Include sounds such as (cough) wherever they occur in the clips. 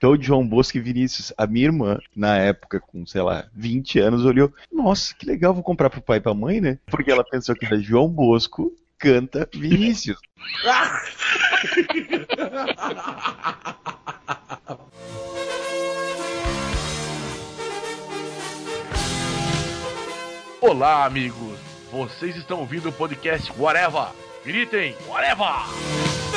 Então, João Bosco e Vinícius, a minha irmã, na época, com, sei lá, 20 anos, olhou, nossa, que legal, vou comprar pro pai e pra mãe, né? Porque ela pensou que era João Bosco canta Vinícius. (laughs) Olá, amigos! Vocês estão ouvindo o podcast Whatever! Gritem, Whatever!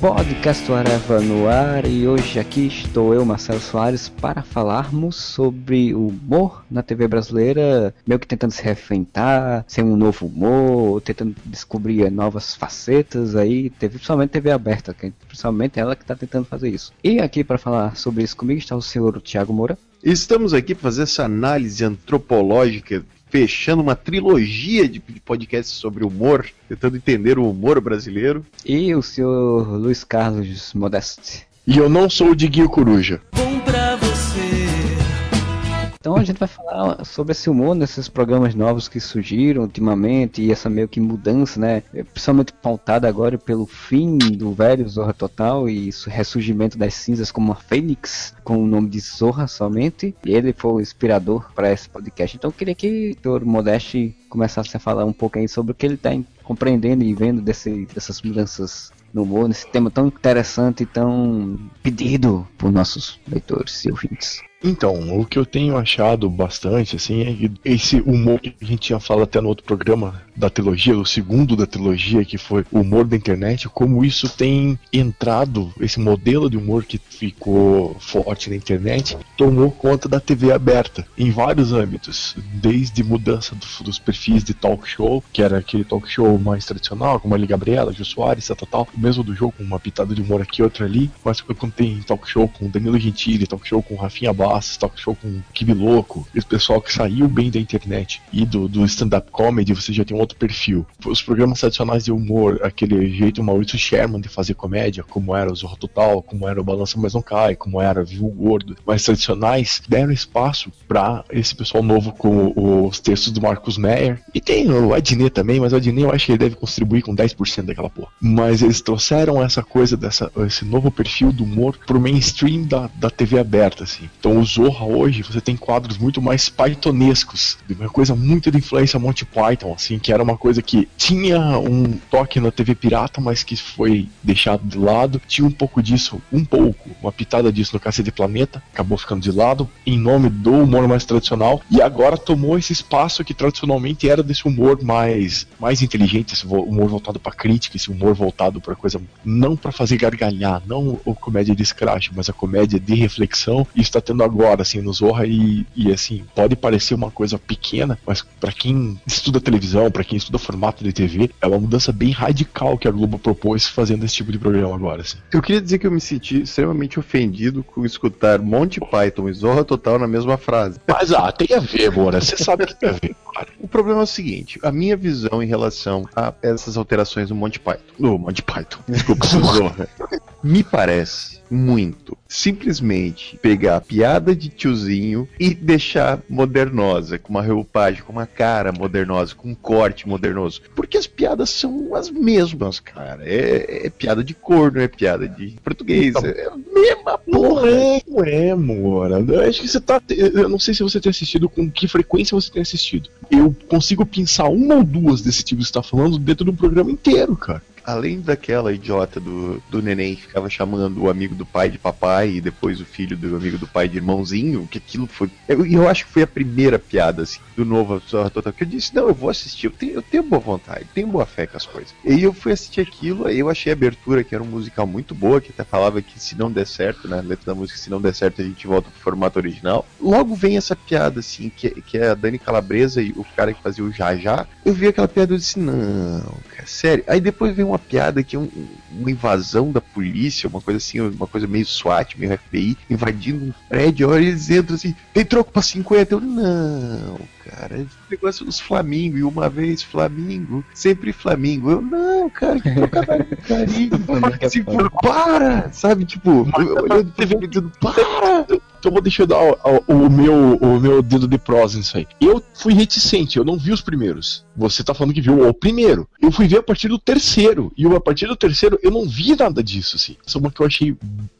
Podcast Areva no ar e hoje aqui estou eu, Marcelo Soares, para falarmos sobre o humor na TV brasileira, meio que tentando se reinventar, ser um novo humor, tentando descobrir novas facetas aí, teve, principalmente TV aberta, que principalmente ela que está tentando fazer isso. E aqui para falar sobre isso comigo está o senhor Tiago Moura. Estamos aqui para fazer essa análise antropológica fechando uma trilogia de podcasts sobre humor, tentando entender o humor brasileiro. E o senhor Luiz Carlos Modeste. E eu não sou o Diguinho Coruja. Bom. Então a gente vai falar sobre esse humor nesses programas novos que surgiram ultimamente e essa meio que mudança, né? Principalmente pautada agora pelo fim do velho Zorra Total e ressurgimento das cinzas como uma fênix com o nome de Zorra somente. E ele foi o inspirador para esse podcast. Então eu queria que o Dr. Modeste começasse a falar um pouco aí sobre o que ele está compreendendo e vendo desse, dessas mudanças no humor, nesse tema tão interessante e tão pedido por nossos leitores e ouvintes. Então, o que eu tenho achado bastante, assim, é esse humor que a gente tinha falado até no outro programa da trilogia, o segundo da trilogia, que foi o humor da internet, como isso tem entrado, esse modelo de humor que ficou forte na internet, tomou conta da TV aberta, em vários âmbitos, desde mudança do, dos perfis de talk show, que era aquele talk show mais tradicional, como a Gabriela, Gil Soares, tal, tal, mesmo do jogo, com uma pitada de humor aqui, outra ali, mas quando tem talk show com Danilo Gentili, talk show com Rafinha Barra, Bastos, talk show com Kibi Louco, esse pessoal que saiu bem da internet e do, do stand-up comedy, você já tem um outro perfil. Os programas tradicionais de humor, aquele jeito Maurício Sherman de fazer comédia, como era o Zorro Total, como era o Balança Mas Não Cai, como era Viu Gordo, mais tradicionais, deram espaço para esse pessoal novo com os textos do Marcos Meyer. E tem o Adnet também, mas o Adnet eu acho que ele deve contribuir com 10% daquela porra. Mas eles trouxeram essa coisa, dessa, esse novo perfil do humor pro mainstream da, da TV aberta, assim. Então o Zorra hoje, você tem quadros muito mais pythonescos, uma coisa muito de influência Monty Python, assim, que era uma coisa que tinha um toque na TV pirata, mas que foi deixado de lado. Tinha um pouco disso, um pouco, uma pitada disso no Cacete Planeta, acabou ficando de lado, em nome do humor mais tradicional, e agora tomou esse espaço que tradicionalmente era desse humor mais, mais inteligente, esse humor voltado para crítica, esse humor voltado para coisa não para fazer gargalhar, não a comédia de scratch, mas a comédia de reflexão. E está tendo agora, assim, no Zorra e, e assim, pode parecer uma coisa pequena, mas para quem estuda televisão, para quem estuda formato de TV, é uma mudança bem radical que a Globo propôs fazendo esse tipo de programa agora, assim. Eu queria dizer que eu me senti extremamente ofendido com escutar Monty Python e Zorra Total na mesma frase. Mas ah, tem a ver, Bora, você sabe que tem a ver. Cara. O problema é o seguinte, a minha visão em relação a essas alterações do Monty Python, no Monty Python, desculpa, Zorra, (laughs) me parece muito simplesmente pegar a piada de tiozinho e deixar modernosa, com uma roupagem, com uma cara modernosa, com um corte modernoso. Porque as piadas são as mesmas, cara. É, é piada de corno, é piada de português, então, é a mesma porra. Não é, Moura. Eu acho que você tá. Eu não sei se você tem assistido, com que frequência você tem assistido. Eu consigo pensar uma ou duas desse tipo que você tá falando dentro de um programa inteiro, cara além daquela idiota do, do neném que ficava chamando o amigo do pai de papai e depois o filho do amigo do pai de irmãozinho, que aquilo foi. Eu, eu acho que foi a primeira piada, assim, do novo Total, que eu disse, não, eu vou assistir, eu tenho, eu tenho boa vontade, tenho boa fé com as coisas. E eu fui assistir aquilo, aí eu achei a abertura, que era um musical muito boa, que até falava que se não der certo, né, a letra da música, se não der certo, a gente volta pro formato original. Logo vem essa piada, assim, que, que é a Dani Calabresa e o cara que fazia o Já Já. Eu vi aquela piada e disse, não, cara, sério. Aí depois vem uma uma piada que é um, uma invasão da polícia, uma coisa assim, uma coisa meio SWAT, meio FBI, invadindo um prédio, olha eles entram assim, tem troco pra 50? Eu, não, cara, esse negócio dos Flamingo, e uma vez Flamingo, sempre Flamingo. Eu, não, cara, que trocadilho carinho. assim, para, sabe? Tipo, olhando pra TV para! Então vou deixar eu dar o, o, meu, o meu dedo de prosa nisso aí. Eu fui reticente, eu não vi os primeiros. Você tá falando que viu o primeiro. Eu fui ver a partir do terceiro. E a partir do terceiro eu não vi nada disso, assim. Essa é uma que eu achei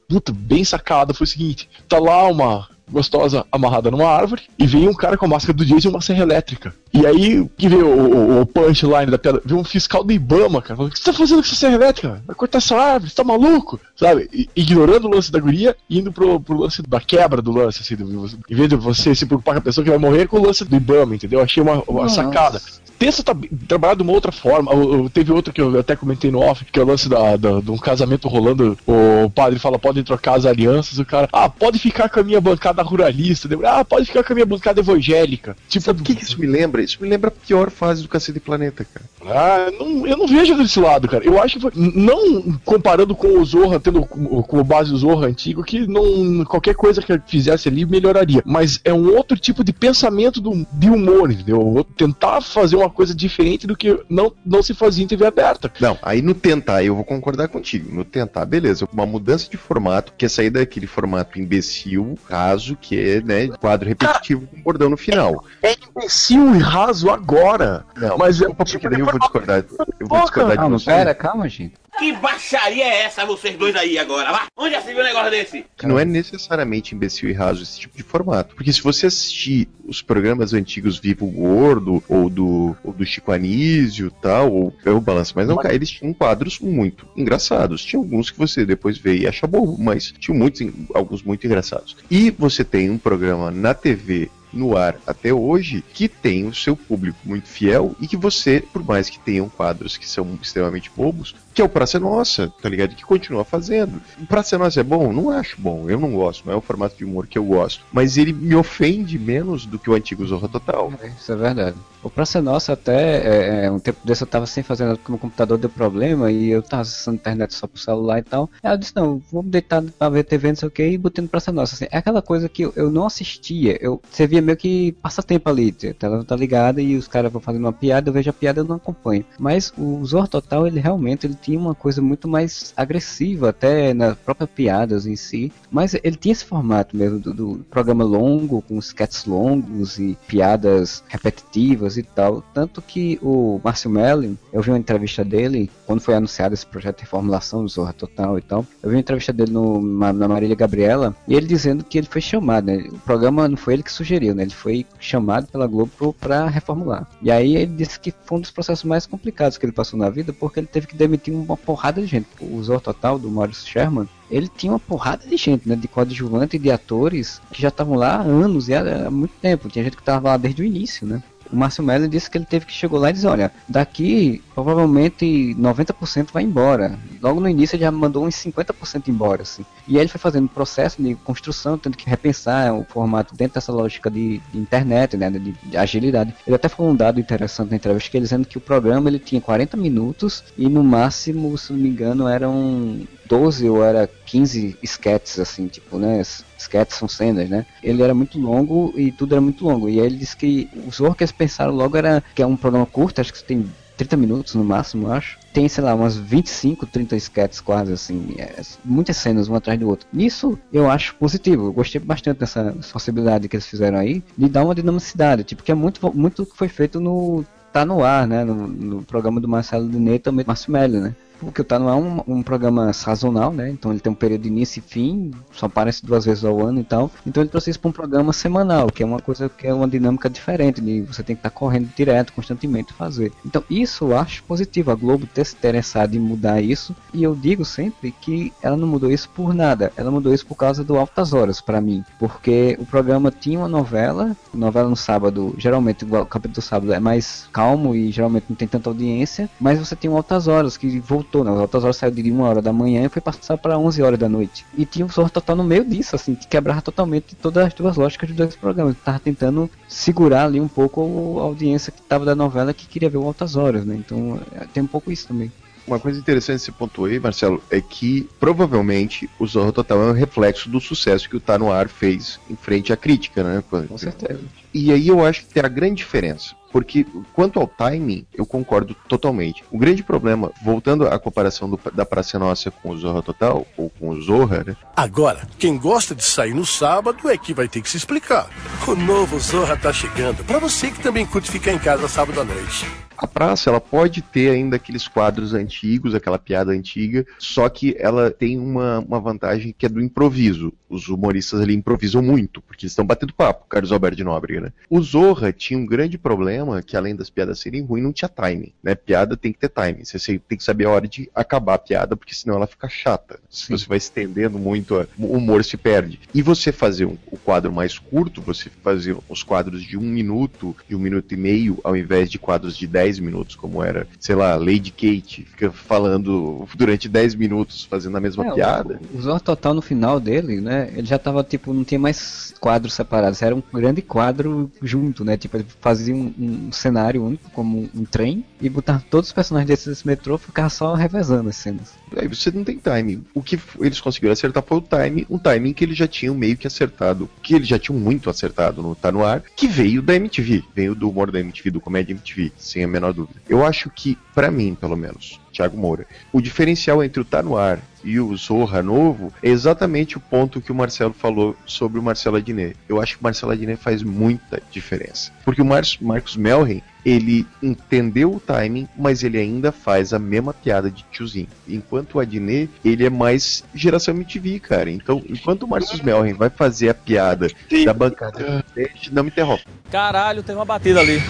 puta, bem sacada foi o seguinte: tá lá uma gostosa amarrada numa árvore e vem um cara com a máscara do Jason e uma serra elétrica. E aí, que vê o, o, o punchline da piada, vê um fiscal do Ibama, cara, falando: O que você tá fazendo com essa serra elétrica? Vai cortar essa árvore, você tá maluco? Sabe? E, ignorando o lance da guria e indo pro, pro lance da quebra do lance, assim, do, em vez de você se preocupar com a pessoa que vai morrer, com o lance do Ibama, entendeu? Achei uma, uma sacada texto tá trabalhado de uma outra forma. teve outro que eu até comentei no off, que é o lance da, da, de um casamento rolando. O padre fala: podem trocar as alianças. O cara, ah, pode ficar com a minha bancada ruralista. Ah, pode ficar com a minha bancada evangélica. Tipo, Sabe o que, que isso me lembra? Isso me lembra a pior fase do Cacete Planeta, cara. Ah, não, eu não vejo desse lado, cara. Eu acho que foi, não comparando com o Zorra, tendo como base o Zorra antigo, que não qualquer coisa que fizesse ali melhoraria. Mas é um outro tipo de pensamento do, de humor, entendeu? Tentar fazer uma uma coisa diferente do que não, não se fazia em TV aberta. Não, aí no tentar, eu vou concordar contigo. No tentar, beleza, uma mudança de formato, que é sair daquele formato imbecil, raso, que é, né, quadro repetitivo com bordão no final. É imbecil e raso agora. Não, mas eu, porque daí eu vou discordar. Eu vou discordar de você. Pera, calma, gente. Que baixaria é essa, vocês dois aí agora? Vá, onde já se viu um negócio desse? Que não é necessariamente imbecil e raso esse tipo de formato. Porque se você assistir os programas antigos Vivo Gordo, ou do, ou do Chico Anísio tal, ou o Balanço Mas Não Cai, eles tinham quadros muito engraçados. Tinha alguns que você depois vê e acha bobo, mas tinha muitos, alguns muito engraçados. E você tem um programa na TV no ar até hoje que tem o seu público muito fiel e que você, por mais que tenham quadros que são extremamente bobos, que é o Praça Nossa, tá ligado? Que continua fazendo. O Praça Nossa é bom? Não acho bom, eu não gosto, não é o formato de humor que eu gosto. Mas ele me ofende menos do que o antigo Zorra Total. É, isso é verdade. O Praça Nossa até, é, é, um tempo desse eu tava sem fazer nada porque meu computador deu problema e eu tava acessando internet só pro celular e tal. Aí eu disse, não, vamos deitar pra ver TV, não sei o que, e botei no Praça Nossa. Assim, é aquela coisa que eu, não assistia, eu, você via meio que passatempo ali, a tela tá ligada e os caras vão fazendo uma piada, eu vejo a piada eu não acompanho. Mas o Zorra Total, ele realmente ele tinha uma coisa muito mais agressiva, até nas próprias piadas em si. Mas ele tinha esse formato mesmo do, do programa longo, com sketches longos e piadas repetitivas e tal. Tanto que o Márcio Mellin, eu vi uma entrevista dele, quando foi anunciado esse projeto de reformulação do Zorra Total e tal. Eu vi uma entrevista dele no, na Marília Gabriela, e ele dizendo que ele foi chamado, né? O programa não foi ele que sugeriu, né? Ele foi chamado pela Globo para reformular. E aí ele disse que foi um dos processos mais complicados que ele passou na vida, porque ele teve que demitir uma porrada de gente. O Zorro Total, do Maurice Sherman, ele tinha uma porrada de gente, né? De coadjuvante e de atores que já estavam lá há anos e há, muito tempo. Tinha gente que estava lá desde o início, né? O Márcio Melo disse que ele teve que chegou lá e disse, olha, daqui provavelmente 90% vai embora. Logo no início ele já mandou uns 50% embora, assim. E aí ele foi fazendo um processo de construção, tendo que repensar o formato dentro dessa lógica de, de internet, né, de, de, agilidade. Ele até falou um dado interessante na entrevista, que ele dizendo que o programa ele tinha 40 minutos e no máximo, se não me engano, eram 12 ou era 15 sketches, assim, tipo, né? Sketches são cenas, né? Ele era muito longo e tudo era muito longo. E aí ele disse que os eles pensaram logo era que é um programa curto, acho que tem 30 minutos no máximo, acho. Tem, sei lá, umas 25, 30 sketches quase, assim. É, muitas cenas, um atrás do outro. Nisso, eu acho positivo. Eu gostei bastante dessa possibilidade que eles fizeram aí de dar uma dinamicidade. Tipo, que é muito, muito que foi feito no Tá No Ar, né? No, no programa do Marcelo Diné também, Márcio Mello, né? Porque o Tá não é um, um, programa sazonal, né? Então ele tem um período de início e fim, só aparece duas vezes ao ano e tal. Então ele trouxe isso para um programa semanal, que é uma coisa que é uma dinâmica diferente, de você tem que estar tá correndo direto, constantemente fazer. Então isso eu acho positivo, a Globo ter se interessado em mudar isso, e eu digo sempre que ela não mudou isso por nada, ela mudou isso por causa do Altas Horas para mim, porque o programa tinha uma novela, novela no sábado, geralmente o capítulo do sábado é mais calmo e geralmente não tem tanta audiência, mas você tem um Altas Horas que voltou voltou, né? Altas Horas saiu de 1 hora da manhã e foi passar para 11 horas da noite. E tinha um Zorro Total no meio disso, assim, que quebrava totalmente todas as duas lógicas dos dois programas. Tava tentando segurar ali um pouco a audiência que tava da novela que queria ver o Altas Horas, né? Então é, tem um pouco isso também. Uma coisa interessante que você pontuou aí, Marcelo, é que provavelmente o Zorro Total é um reflexo do sucesso que o Tá No Ar fez em frente à crítica, né? Com certeza. E aí eu acho que tem a grande diferença. Porque quanto ao timing, eu concordo totalmente. O grande problema, voltando à comparação do- da Praça Nossa com o Zorra Total, ou com o Zorra, né? Agora, quem gosta de sair no sábado é que vai ter que se explicar. O novo Zorra tá chegando. Pra você que também curte ficar em casa sábado à noite. A praça, ela pode ter ainda aqueles quadros antigos, aquela piada antiga, só que ela tem uma, uma vantagem que é do improviso. Os humoristas ali improvisam muito, porque eles estão batendo papo, Carlos Alberto de Nóbrega, né? O Zorra tinha um grande problema, que além das piadas serem ruins, não tinha timing, né? Piada tem que ter timing, você tem que saber a hora de acabar a piada, porque senão ela fica chata. Se você vai estendendo muito, o humor se perde. E você fazer um- o quadro mais curto, você fazer os quadros de um minuto, de um minuto e meio, ao invés de quadros de 10 minutos, como era, sei lá, Lady Kate, fica falando durante 10 minutos, fazendo a mesma É, piada. O, o Zorro Total no final dele, né? Ele já tava, tipo, não tinha mais quadros separados, era um grande quadro junto, né? Tipo, ele fazia um, um cenário único, como um trem, e botar todos os personagens desse metrô ficava só revezando as cenas. Aí você não tem timing. O que eles conseguiram acertar foi o timing, um timing que eles já tinham meio que acertado, que eles já tinham muito acertado no Tá No Ar, que veio da MTV, veio do humor da MTV, do Comédia MTV, sem a menor dúvida. Eu acho que, pra mim, pelo menos, Thiago Moura, o diferencial entre o Tá No Ar e o Zorra Novo é exatamente o ponto que o Marcelo falou sobre o Marcelo Adnet. Eu acho que o Marcelo Adnet faz muita diferença. Porque o Mar Marcos Melren, ele entendeu o timing, mas ele ainda faz a mesma piada de tiozinho. Enquanto o Adnet, ele é mais geração MTV, cara. Então, enquanto o Marcos Melren vai fazer a piada da bancada, não me interrompa. Caralho, tem uma batida ali.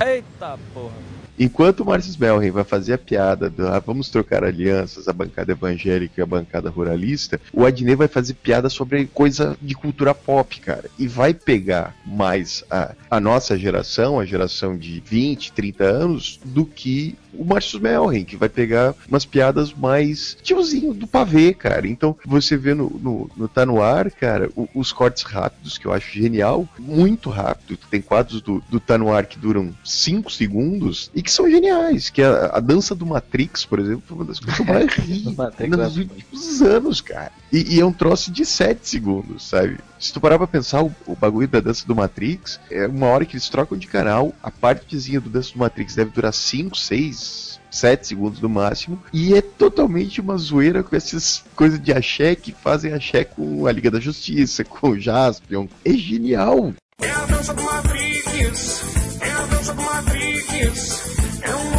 Eita porra. Enquanto o Marcos Melren vai fazer a piada do ah, vamos trocar alianças, a bancada evangélica e a bancada ruralista, o Adnet vai fazer piada sobre coisa de cultura pop, cara. E vai pegar mais a, a nossa geração, a geração de 20, 30 anos, do que o Marcos Melren, que vai pegar umas piadas mais tiozinho do pavê, cara. Então, você vê no, no, no Tá No Ar, cara, o- os cortes rápidos, que eu acho genial, muito rápido. Tem quadros do, do Tá No Ar que duram 5 segundos e que são geniais. Que a, a dança do Matrix, por exemplo, foi uma das coisas mais (laughs) ri Do Matrix, nos últimos anos, cara. E, e é um troço de 7 segundos, sabe? Se tu parar pra pensar, o, o bagulho da dança do Matrix, é uma hora que eles trocam de canal, a partezinha do dança do Matrix deve durar 5, 6, 7 segundos no máximo, e é totalmente uma zoeira com essas coisas de axé que fazem axé com a Liga da Justiça, com o Jaspion. É genial! É a dança do Matrix, é a dança do Matrix. É um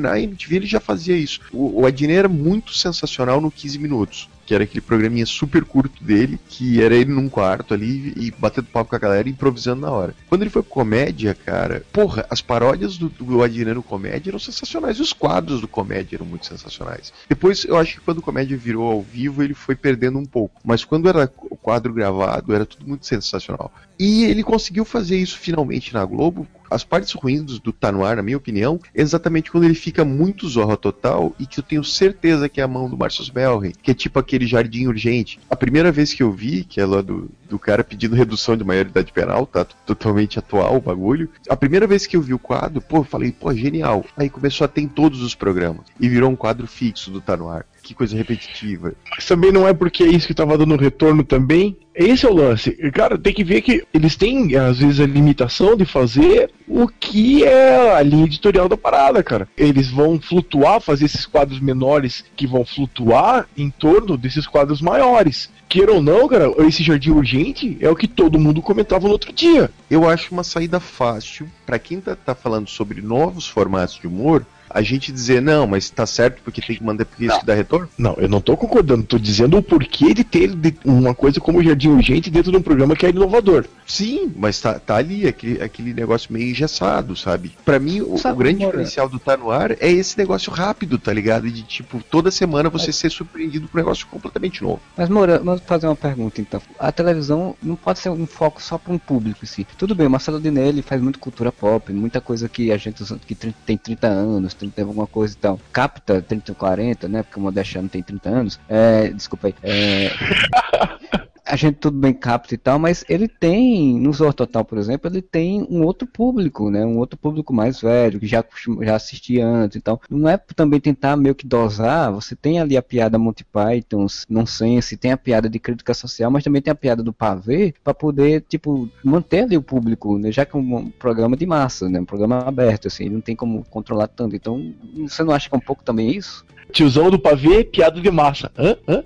Na MTV ele já fazia isso. O, o Adnet era muito sensacional no 15 minutos. Que era aquele programinha super curto dele, que era ele num quarto ali e batendo papo com a galera e improvisando na hora. Quando ele foi pro comédia, cara, porra, as paródias do, do no comédia eram sensacionais. Os quadros do comédia eram muito sensacionais. Depois, eu acho que quando o comédia virou ao vivo, ele foi perdendo um pouco. Mas quando era o quadro gravado, era tudo muito sensacional. E ele conseguiu fazer isso finalmente na Globo. As partes ruins do, Tá No Ar, na minha opinião, é exatamente quando ele fica muito zorra total e que eu tenho certeza que é a mão do Marcus Melry, que é tipo aquele jardim urgente. A primeira vez que eu vi, que é lá do, do cara pedindo redução de maioridade penal, tá totalmente atual o bagulho. A primeira vez que eu vi o quadro, pô, eu falei, pô, genial. Aí começou a ter em todos os programas e virou um quadro fixo do Tá No Ar. Que coisa repetitiva. Mas também não é porque é isso que tava dando retorno também. Esse é o lance. Cara, tem que ver que eles têm, às vezes, a limitação de fazer o que é a linha editorial da parada, cara. Eles vão flutuar, fazer esses quadros menores que vão flutuar em torno desses quadros maiores. Queira ou não, cara, esse jardim urgente é o que todo mundo comentava no outro dia. Eu acho uma saída fácil pra quem tá, tá falando sobre novos formatos de humor. A gente dizer, não, mas tá certo porque tem que mandar porque isso que dá retorno? Não, eu não tô concordando, tô dizendo o porquê de ter uma coisa como o Jardim Urgente dentro de um programa que é inovador. Sim, mas tá, tá ali, aquele, aquele negócio meio engessado, sabe? Pra mim, o, Sabe, o grande Moura? diferencial do Tá No Ar é esse negócio rápido, tá ligado? De tipo, toda semana você ser surpreendido por um negócio completamente novo. Mas, Moura, vamos fazer uma pergunta então. A televisão não pode ser um foco só para um público em si. Tudo bem, o Marcelo Diné ele faz muito cultura pop, muita coisa que a gente que tem 30 anos, 30 alguma coisa e tal. Capta 30, 40, né? Porque o Modestano tem 30 anos. É, desculpa aí. É, (laughs) a gente tudo bem capta e tal, mas ele tem, no Zorro Total, por exemplo, ele tem um outro público, né? Um outro público mais velho, que já, já assistia antes. Então, não é também tentar meio que dosar. Você tem ali a piada Monty Python, nonsense, tem a piada de crítica social, mas também tem a piada do pavê, para poder, tipo, manter ali o público, né? Já que é um programa de massa, né? Um programa aberto, assim, não tem como controlar tanto. Então, você não acha que é um pouco também isso? Tiozão do pavê, piada de massa. Hã? Hã?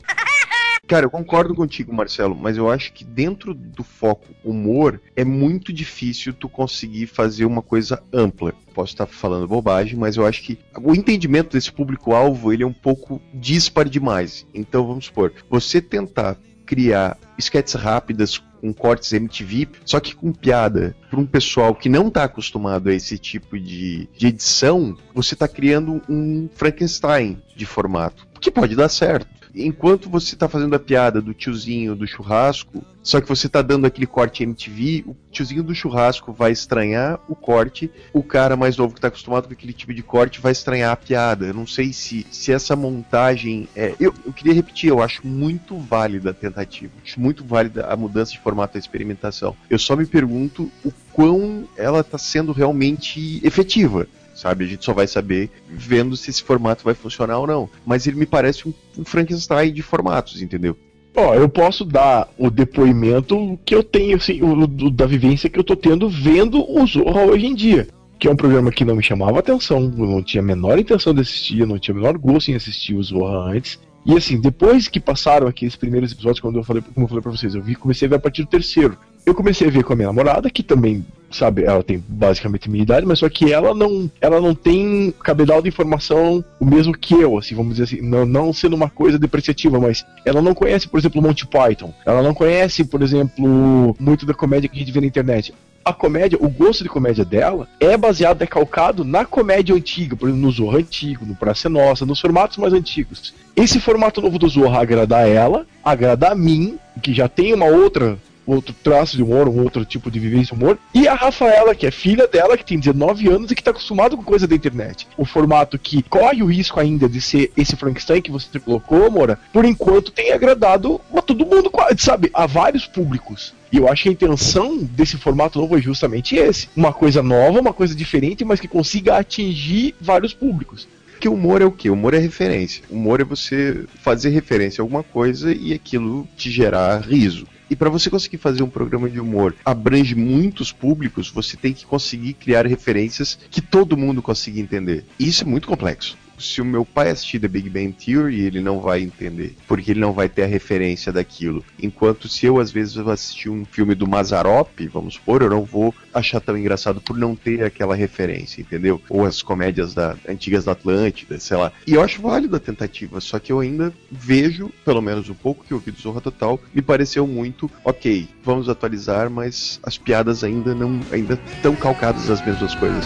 Cara, eu concordo contigo, Marcelo, mas eu acho que dentro do foco humor é muito difícil tu conseguir fazer uma coisa ampla. Posso estar falando bobagem, mas eu acho que o entendimento desse público-alvo ele é um pouco dispar demais. Então vamos supor, você tentar criar sketches rápidas com cortes MTV, só que com piada, para um pessoal que não está acostumado a esse tipo de, de edição, você está criando um Frankenstein de formato, que pode dar certo. Enquanto você está fazendo a piada do tiozinho do churrasco, só que você está dando aquele corte MTV, o tiozinho do churrasco vai estranhar o corte, o cara mais novo que está acostumado com aquele tipo de corte vai estranhar a piada. Eu não sei se, se essa montagem é. Eu, eu queria repetir, eu acho muito válida a tentativa, acho muito válida a mudança de formato da experimentação. Eu só me pergunto o quão ela está sendo realmente efetiva sabe? A gente só vai saber vendo se esse formato vai funcionar ou não. Mas ele me parece um, um Frankenstein de formatos, entendeu? Ó, eu posso dar o depoimento que eu tenho, assim, o, do- da vivência que eu tô tendo vendo o Zorra hoje em dia. Que é um programa que não me chamava atenção, eu não tinha a menor intenção de assistir, eu não tinha o menor gosto em assistir o Zorra antes. E assim, depois que passaram aqueles primeiros episódios, quando eu falei, como eu falei pra vocês, eu vi, comecei a ver a partir do terceiro. Eu comecei a ver com a minha namorada, que também, sabe, ela tem basicamente minha idade, mas só que ela não, ela não tem cabedal de informação o mesmo que eu, assim, vamos dizer assim, não, não sendo uma coisa depreciativa, mas ela não conhece, por exemplo, Monty Python. Ela não conhece, por exemplo, muito da comédia que a gente vê na internet. A comédia, o gosto de comédia dela é baseado, é calcado na comédia antiga, por exemplo, no Zorro antigo, no Praça Nossa, nos formatos mais antigos. Esse formato novo do Zorro agrada a ela, agrada a mim, que já tem uma outra outro traço de humor, um outro tipo de vivência de humor, e a Rafaela, que é filha dela, que tem 19 anos e que tá acostumado com coisa da internet. O formato que corre o risco ainda de ser esse Frankenstein que você colocou, Moura, por enquanto tem agradado a todo mundo, sabe, a vários públicos. E eu acho que a intenção desse formato novo é justamente esse. Uma coisa nova, uma coisa diferente, mas que consiga atingir vários públicos. Porque humor é o quê? Humor é referência. Humor é você fazer referência a alguma coisa e aquilo te gerar riso. E para você conseguir fazer um programa de humor abrange muitos públicos, você tem que conseguir criar referências que todo mundo consiga entender. E isso é muito complexo. Se o meu pai assistir The Big Bang Theory, ele não vai entender, porque ele não vai ter a referência daquilo. Enquanto se eu às vezes assistir um filme do Mazarop, vamos supor, eu não vou achar tão engraçado por não ter aquela referência, entendeu? Ou as comédias da, antigas da Atlântida, sei lá. E eu acho válido a tentativa, só que eu ainda vejo, pelo menos um pouco que eu vi do Zorra Total, me pareceu muito, ok, vamos atualizar, mas as piadas ainda não ainda estão calcadas nas mesmas coisas.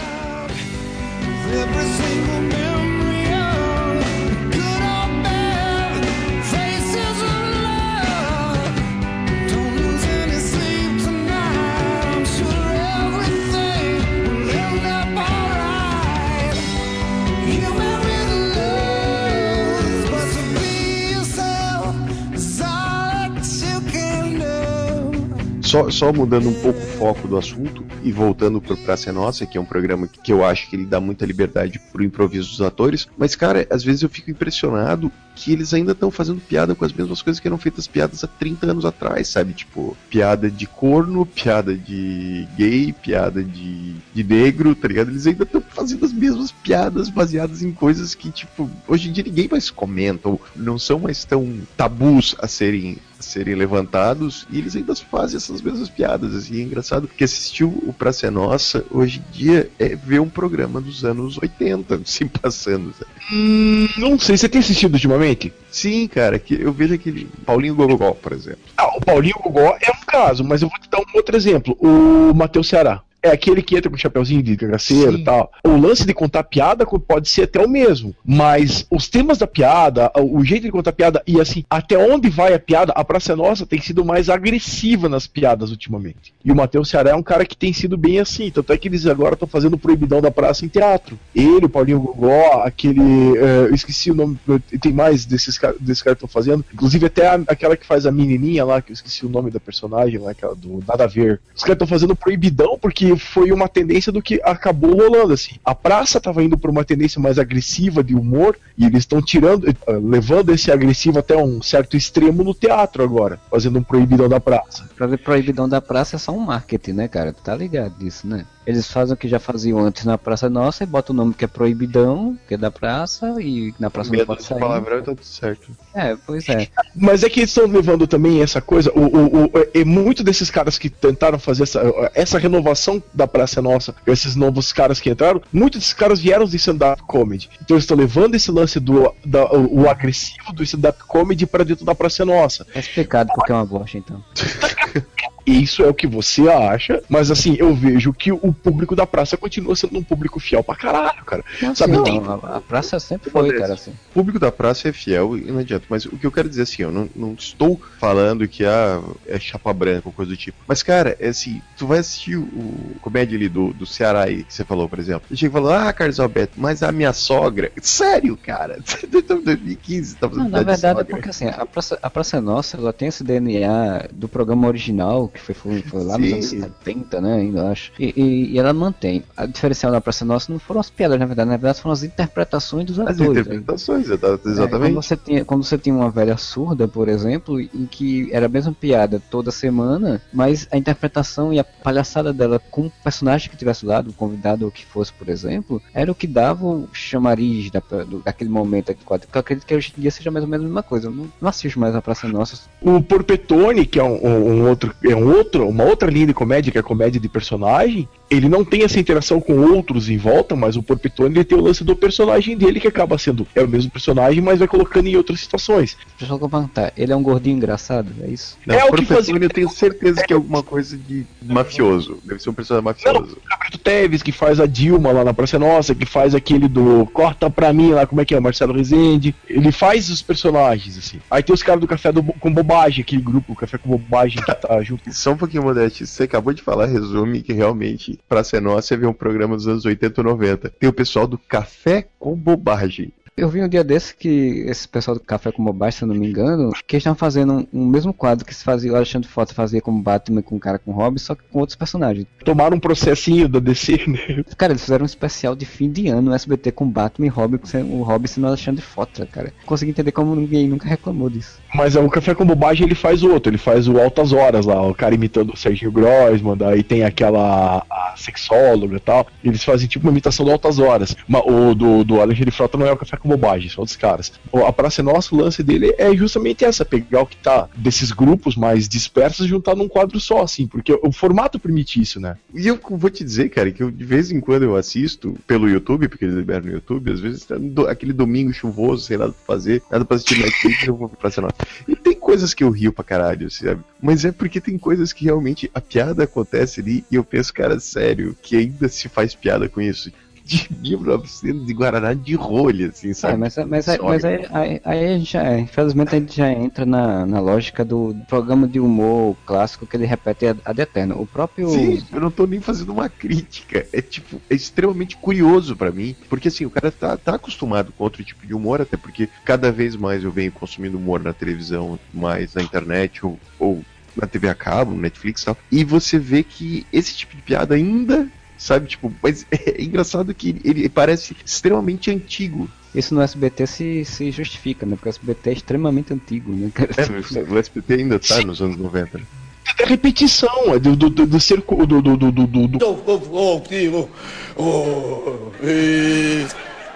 Só, só mudando um pouco o foco do assunto e voltando pro Praça Nossa, que é um programa que, que eu acho que ele dá muita liberdade pro improviso dos atores, mas cara, às vezes eu fico impressionado que eles ainda estão fazendo piada com as mesmas coisas que eram feitas piadas há 30 anos atrás, sabe? Tipo, piada de corno, piada de gay, piada de, de negro, tá ligado? Eles ainda estão fazendo as mesmas piadas baseadas em coisas que, tipo, hoje em dia ninguém mais comenta, ou não são mais tão tabus a serem serem levantados e eles ainda fazem essas mesmas piadas. Assim, é engraçado que assistiu o Praça é Nossa hoje em dia é ver um programa dos anos 80 se (laughs) passando. sabe? Hum, não sei, você tem assistido ultimamente? Sim, cara, que eu vejo aquele Paulinho Gogogó, por exemplo. Ah, o Paulinho Gogó é um caso, mas eu vou te dar um outro exemplo. O Matheus Ceará. É aquele que entra com o chapeuzinho de cagaceiro Sim. e tal. O lance de contar piada pode ser até o mesmo, mas os temas da piada, o jeito de contar piada e assim, até onde vai a piada, a Praça Nossa tem sido mais agressiva nas piadas ultimamente. E o Matheus Ceará é um cara que tem sido bem assim, tanto é que eles agora estão fazendo o proibidão da praça em teatro. Ele, o Paulinho Gogó, aquele. eh, eu esqueci o nome, tem mais desses, ca- desses caras que estão fazendo, inclusive até a- aquela que faz a menininha lá, que eu esqueci o nome da personagem lá, aquela do Nada a Ver. Os caras estão fazendo proibidão porque foi uma tendência do que acabou rolando, assim. A praça tava indo por uma tendência mais agressiva de humor e eles estão tirando, eh, levando esse agressivo até um certo extremo no teatro agora, fazendo um proibidão da praça. Proibidão da praça é só um marketing, né, cara? Tu tá ligado disso, né? Eles fazem o que já faziam antes na Praça Nossa e botam o nome que é proibidão, que é da praça, e na praça não Medo pode de sair. palavrão e tá tudo certo. É, pois é. Mas é que eles estão levando também essa coisa, o, o, o, é muito desses caras que tentaram fazer essa, essa renovação da Praça é Nossa, esses novos caras que entraram, muitos desses caras vieram de stand-up comedy. Então eles estão levando esse lance do da, o, o agressivo do stand-up comedy para dentro da Praça é Nossa. Tá explicado porque é uma bosta, então. (laughs) E isso é o que você acha, mas assim, eu vejo que o público da praça continua sendo um público fiel pra caralho, cara. Não, Sabe, sim, tem- não, a, a praça sempre foi, cara, assim. O público da praça é fiel e não adianta. Mas o que eu quero dizer assim, eu não, não estou falando que ah, é chapa branca ou coisa do tipo. Mas, cara, é assim, tu vai assistir o, comédia ali do, do Ceará aí, que você falou, por exemplo. E chega e falou, ah, Carlos Alberto, mas a minha sogra. (laughs) Sério, cara? (laughs) 2015, tá fazendo Não, na verdade é sogra. porque assim, a Praça, a Praça é Nossa, ela tem esse DNA do programa original, que foi, foi, foi lá nos anos 70, né, ainda acho. E, e- e ela mantém. A diferencial da Praça é Nossa não foram as piadas, na verdade, na verdade foram as interpretações dos As atores. né? interpretações, É, quando, exatamente. você tinha, quando você tinha uma velha surda, por exemplo, em que era a mesma piada toda semana, mas a interpretação e a palhaçada dela com o personagem que tivesse lá, do convidado ou que fosse, por exemplo, era o que dava o chamariz da, do, daquele momento aqui. quadro. Eu acredito que hoje em dia seja mais ou menos a mesma coisa. Eu não, não assisto mais a Praça Nossa. O Porpetone, que é um, um- um outro, é um outro, uma outra linha de comédia, que é a comédia de personagem, ele não tem essa interação com outros em volta, mas o Porpetone ele tem o lance do personagem dele, que acaba sendo é o mesmo personagem, mas vai colocando em outras situações. Deixa eu perguntar, ele é um gordinho engraçado? É isso? Não, é o que Professor, fazia- eu tenho certeza que é alguma coisa de mafioso. Deve ser um personagem mafioso. Cabrito Teves, que faz a Dilma lá na Praça Nossa, que faz aquele do Corta pra mim lá, como é que é? O Marcelo Rezende. Ele faz os personagens, assim. Aí tem os caras do Café do, com Bobagem, aquele grupo, Café com Bobagem, que tá (laughs) junto. Só um pouquinho, Modeste. Você acabou de falar, resume que realmente, pra ser nossa, você vê um programa dos anos 80 ou 90. Tem o pessoal do Café com Bobagem. Eu vi um dia desse que esse pessoal do Café com Bobagem, se eu não me engano, que eles estavam fazendo um, um mesmo quadro que se fazia, o Alexandre Frota fazia como Batman com o cara com Robin, só que com outros personagens. Tomaram um processinho da DC, né? Cara, eles fizeram um especial de fim de ano no SBT com Batman e Robin, o Robin sendo o Alexandre Frota, cara. Consegui entender como ninguém nunca reclamou disso. Mas é, o Café com Bobagem ele faz outro, ele faz o Altas Horas lá, o cara imitando o Serginho Grossman, daí tem aquela a sexóloga e tal. Eles fazem tipo uma imitação do Altas Horas. Mas o do, do Alexandre Frota não é o Café com Bobagem, são outros caras. A Praça é Nossa, o lance dele é justamente essa, pegar o que tá desses grupos mais dispersos e juntar num quadro só, assim, porque o formato permite isso, né? E eu vou te dizer, cara, que eu, de vez em quando eu assisto pelo YouTube, porque eles liberam no YouTube, às vezes tá aquele domingo chuvoso, sem nada pra fazer, nada pra assistir Netflix, eu vou pra ser nossa. E tem coisas que eu rio pra caralho, sabe? Mas é porque tem coisas que realmente a piada acontece ali e eu penso, cara, sério, que ainda se faz piada com isso. De 1900 de Guaraná de rolha, assim, É, sabe? mas, mas, aí- Sogra. mas aí, aí, aí a gente já, é, infelizmente a gente já entra na, na lógica do programa de humor clássico que ele repete a, eterno. O próprio. Sim, eu não tô nem fazendo uma crítica. É tipo, é extremamente curioso pra mim. Porque assim, o cara tá, tá acostumado com outro tipo de humor, até porque cada vez mais eu venho consumindo humor na televisão, mais na internet ou, ou na TV a cabo, Netflix e tal. E você vê que esse tipo de piada ainda. Sabe, tipo, mas (laughs) é engraçado que ele parece extremamente antigo. Isso no SBT se, se justifica, né? Porque o SBT é extremamente antigo, né, cara? É, o SBT ainda tá nos anos 90. É repetição, é do, do, do, do ser co- do, do, do, do, do- do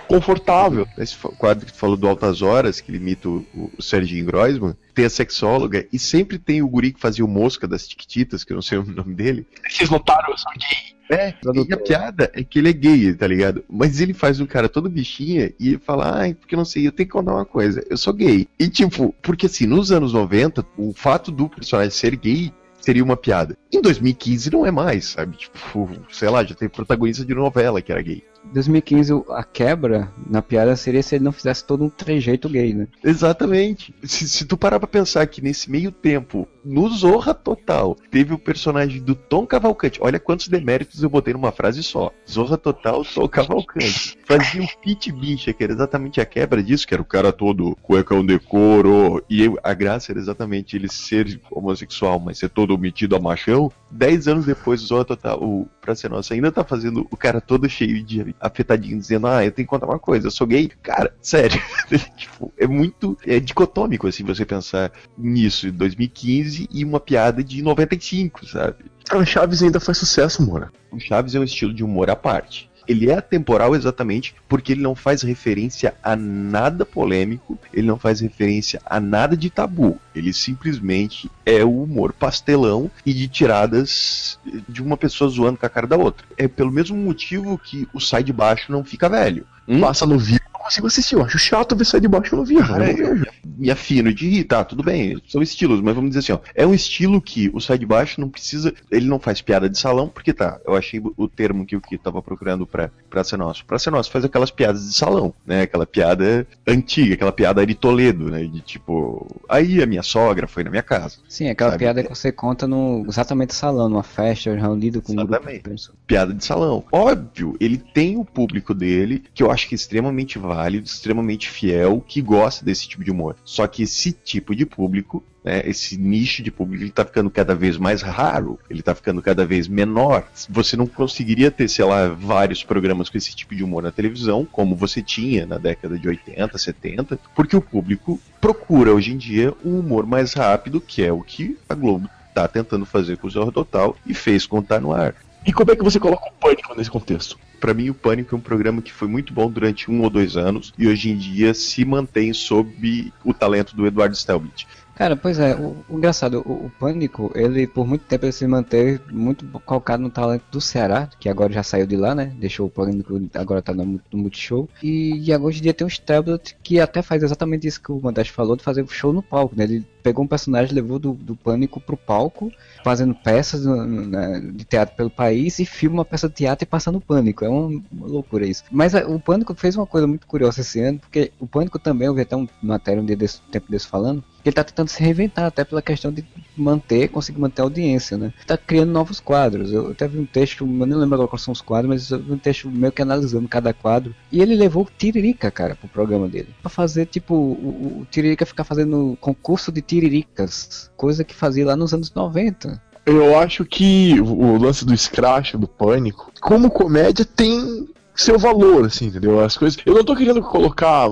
confortável. Esse quadro que tu falou do Altas Horas, que ele imita o, o Serginho Groisman, tem a sexóloga e sempre tem o guri que fazia o Mosca das Tiquititas, que eu não sei o nome dele. Vocês notaram, eu sou gay. É, e a piada é que ele é gay, tá ligado? Mas ele faz um cara todo bichinha e fala, ai, porque não sei, eu tenho que contar uma coisa, eu sou gay. E tipo, porque assim, nos anos 90, o fato do personagem ser gay seria uma piada. Em 2015 não é mais, sabe? Tipo, sei lá, já tem protagonista de novela que era gay. 2015 o- a quebra na piada seria se ele não fizesse todo um trejeito gay, né? Exatamente. Se, se tu parar pra pensar que nesse meio tempo, no Zorra Total, teve o personagem do Tom Cavalcante. Olha quantos deméritos eu botei numa frase só. Zorra Total, Tom Cavalcante. (laughs) Fazia o Pit Bicha, que era exatamente a quebra disso, que era o cara todo cuecão decoro. E eu- a graça era exatamente ele ser homossexual, mas ser todo metido a machão. Dez anos depois, o Zorra Total, o Pra Ser Nossa, ainda tá fazendo o cara todo cheio de afetadinho, dizendo, ah, eu tenho que contar uma coisa, eu sou gay. Cara, sério. (laughs) tipo, é muito é dicotômico, assim, você pensar nisso, em 2015 e uma piada de 95, sabe? A Chaves ainda faz sucesso, Moura. O Chaves é um estilo de humor à parte. Ele é atemporal exatamente porque ele não faz referência a nada polêmico, ele não faz referência a nada de tabu. Ele simplesmente é o humor pastelão e de tiradas de uma pessoa zoando com a cara da outra. É pelo mesmo motivo que o Sai de Baixo não fica velho. Hum? Passa no vídeo, consigo assistir. Eu acho chato ver sair de baixo no vídeo. Cara, eu não vejo. me afino de rir, tá, tudo bem, são estilos, mas vamos dizer assim, ó, é um estilo que o sai de baixo não precisa, ele não faz piada de salão, porque tá, eu achei o termo que o que tava procurando pra, pra ser nosso. Pra ser nosso faz aquelas piadas de salão, né, aquela piada antiga, aquela piada Ari Toledo, né, de tipo, aí a minha sogra foi na minha casa. Sim, aquela Sabe? piada que você conta no exatamente salão, numa festa, reunido com um grupo de Exatamente. pessoas. piada de salão. Óbvio, ele tem o público dele, que eu acho que é extremamente válido, extremamente fiel, que gosta desse tipo de humor. Só que esse tipo de público, né, esse nicho de público, ele tá ficando cada vez mais raro, ele tá ficando cada vez menor. Você não conseguiria ter, sei lá, vários programas com esse tipo de humor na televisão, como você tinha na década de 80, 70, porque o público procura hoje em dia um humor mais rápido, que é o que a Globo tá tentando fazer com o Zorro Total e fez o Tá No Ar. E como é que você coloca o pânico nesse contexto? Pra mim, o Pânico é um programa que foi muito bom durante um ou dois anos e hoje em dia se mantém sob o talento do Eduardo Stelbit. Cara, pois é, o, o engraçado, o, o Pânico, ele por muito tempo ele se manteve muito colocado no talento do Ceará, que agora já saiu de lá, né? Deixou o Pânico, agora tá no, no Multishow. E, e agora hoje em dia tem um Stablet que até faz exatamente isso que o Mandaste falou, de fazer show no palco, né? Ele pegou um personagem, levou do, do Pânico pro palco, fazendo peças no- né, de teatro pelo país e filma uma peça de teatro e passa no Pânico. É uma, uma loucura isso. Mas é, o Pânico fez uma coisa muito curiosa esse ano, porque o Pânico também, eu vi até uma matéria um dia desse, tempo desse falando, que ele tá tentando se reinventar, até pela questão de manter, conseguir manter a audiência, né? Tá criando novos quadros. Eu até vi um texto, eu nem lembro agora quais são os quadros, mas eu vi um texto meio que analisando cada quadro. E ele levou o Tiririca, cara, pro programa dele. Pra fazer, tipo, o, o Tiririca ficar fazendo concurso de tiriricas. Coisa que fazia lá nos anos 90. Eu acho que o lance do Scratch, do Pânico, como comédia tem seu valor, assim, entendeu? As coisas. Eu não tô querendo colocar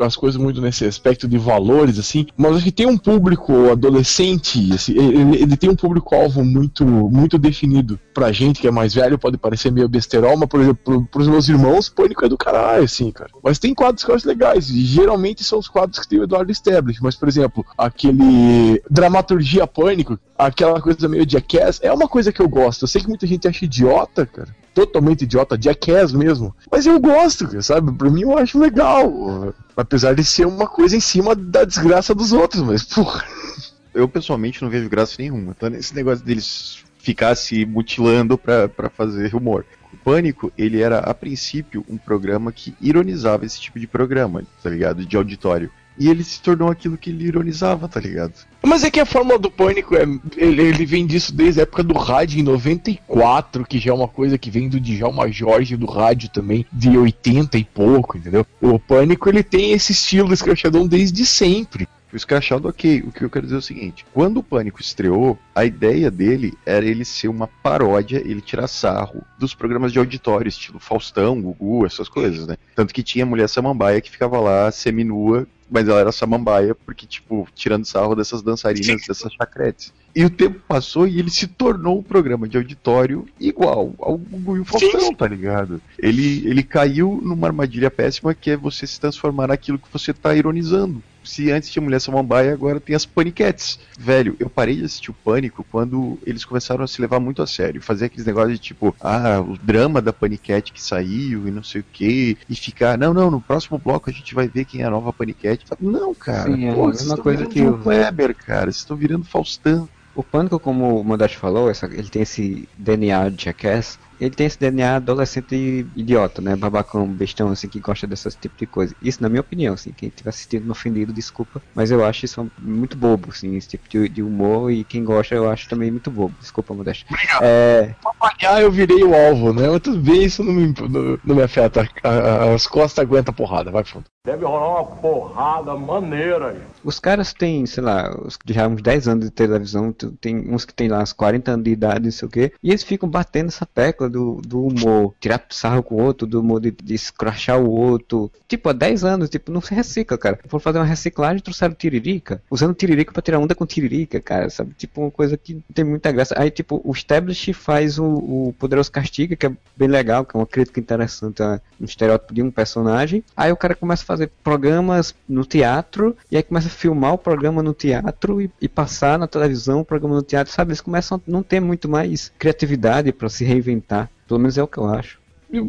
as coisas muito nesse aspecto de valores, assim, mas acho que tem um público adolescente, assim, ele, ele tem um público-alvo muito, muito definido. Pra gente que é mais velho, pode parecer meio besterol, mas, por exemplo, pro, pros meus irmãos, Pânico é do caralho, assim, cara. Mas tem quadros que eu acho legais, e geralmente são os quadros que tem o Eduardo Stablish, mas, por exemplo, aquele Dramaturgia Pânico, aquela coisa meio jackass, é uma coisa que eu gosto. Eu sei que muita gente acha idiota, cara. Totalmente idiota, jackass mesmo. Mas eu gosto, sabe? Pra mim eu acho legal. Apesar de ser uma coisa em cima da desgraça dos outros, mas, porra. Eu pessoalmente não vejo graça nenhuma. Então, nesse negócio deles ficar se mutilando pra fazer humor. O Pânico, ele era a princípio um programa que ironizava esse tipo de programa, tá ligado? De auditório. E ele se tornou aquilo que ele ironizava, tá ligado? Mas é que a fórmula do pânico é. Ele, ele vem disso desde a época do rádio em 94, que já é uma coisa que vem do Djalma Jorge do rádio também, de 80 e pouco, entendeu? O pânico ele tem esse estilo escrachadão desde sempre. O escrachado, ok. O que eu quero dizer é o seguinte: quando o Pânico estreou, a ideia dele era ele ser uma paródia, ele tirar sarro dos programas de auditório, estilo Faustão, Gugu, essas coisas, né? Tanto que tinha a mulher samambaia que ficava lá seminua, mas ela era samambaia porque, tipo, tirando sarro dessas dançarinas, dessas chacretes. E o tempo passou e ele se tornou um programa de auditório igual ao Gugu e o Faustão, tá ligado? Ele, ele caiu numa armadilha péssima que é você se transformar naquilo que você tá ironizando. Se antes tinha Mulher Samambaia, agora tem as paniquetes. Velho, eu parei de assistir o Pânico quando eles começaram a se levar muito a sério. Fazer aqueles negócios de tipo, ah, o drama da paniquete que saiu e não sei o que. E ficar, não, não, no próximo bloco a gente vai ver quem é a nova paniquete. Não, cara. Sim, é a pô, mesma vocês estão coisa que o- Kleber, cara. Vocês estão virando Faustão. O Pânico, como o Mandaste falou, essa, ele tem esse DNA de Jackass, ele tem esse DNA adolescente idiota, né? Babacão, bestão, assim, que gosta desse tipo de coisa. Isso, na minha opinião, assim, quem estiver assistindo ofendido, desculpa, mas eu acho isso muito bobo, assim, esse tipo de, de humor, e quem gosta eu acho também muito bobo. Desculpa, Modesto. É, Ah, eu virei o alvo, né? Mas tudo bem, isso não me, não, não me afeta. As costas aguentam a porrada, vai fundo. Deve rolar uma porrada maneira aí. os caras têm, sei lá, os- já uns 10 anos de televisão, tu- tem uns que tem lá uns 40 anos de idade, não sei o quê, e eles ficam batendo essa tecla do, do humor, tirar sarro com o outro, do humor de, de escrachar o outro. Tipo, há 10 anos, tipo, não se recicla, cara. Foram fazer uma reciclagem e trouxeram tiririca, usando tiririca pra tirar onda com tiririca, cara, sabe? Tipo, uma coisa que tem muita graça. Aí, tipo, o Establish faz o, o Poderoso Castiga, que é bem legal, que é uma crítica interessante um estereótipo de um personagem. Aí o cara começa a fazer programas no teatro, e aí começa a filmar o programa no teatro e, e passar na televisão o programa no teatro, sabe? Eles começam a não ter muito mais criatividade pra se reinventar. Pelo menos é o que eu acho.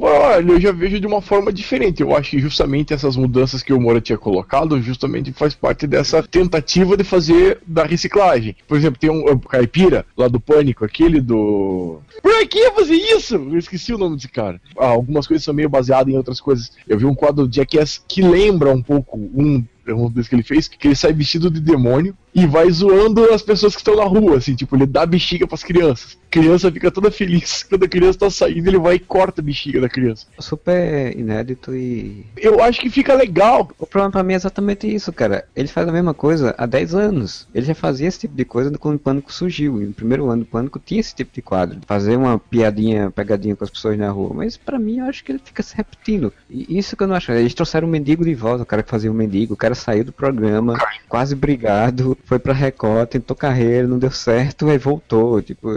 Olha, eu já vejo de uma forma diferente. Eu acho que justamente essas mudanças que o Moura tinha colocado, justamente faz parte dessa tentativa de fazer da reciclagem. Por exemplo, tem um, um caipira lá do Pânico, aquele do. Por que fazer isso? Eu esqueci o nome desse cara. Ah, algumas coisas são meio baseadas em outras coisas. Eu vi um quadro de Jackass que lembra um pouco um um dos que ele fez, que ele sai vestido de demônio e vai zoando as pessoas que estão na rua, assim, tipo, ele dá bexiga pras crianças. A criança fica toda feliz (laughs) quando a criança tá saindo, ele vai e corta a bexiga da criança. Super inédito e. Eu acho que fica legal. O problema pra mim é exatamente isso, cara. Ele faz a mesma coisa há 10 anos. Ele já fazia esse tipo de coisa quando o Pânico surgiu. E no primeiro ano do Pânico tinha esse tipo de quadro. Fazer uma piadinha, pegadinha com as pessoas na rua. Mas pra mim eu acho que ele fica se repetindo. E isso que eu não acho. Eles trouxeram o mendigo de volta, o cara que fazia o mendigo. O cara saiu do programa, quase brigado, foi pra Record, tentou carreira, não deu certo, aí voltou. Tipo,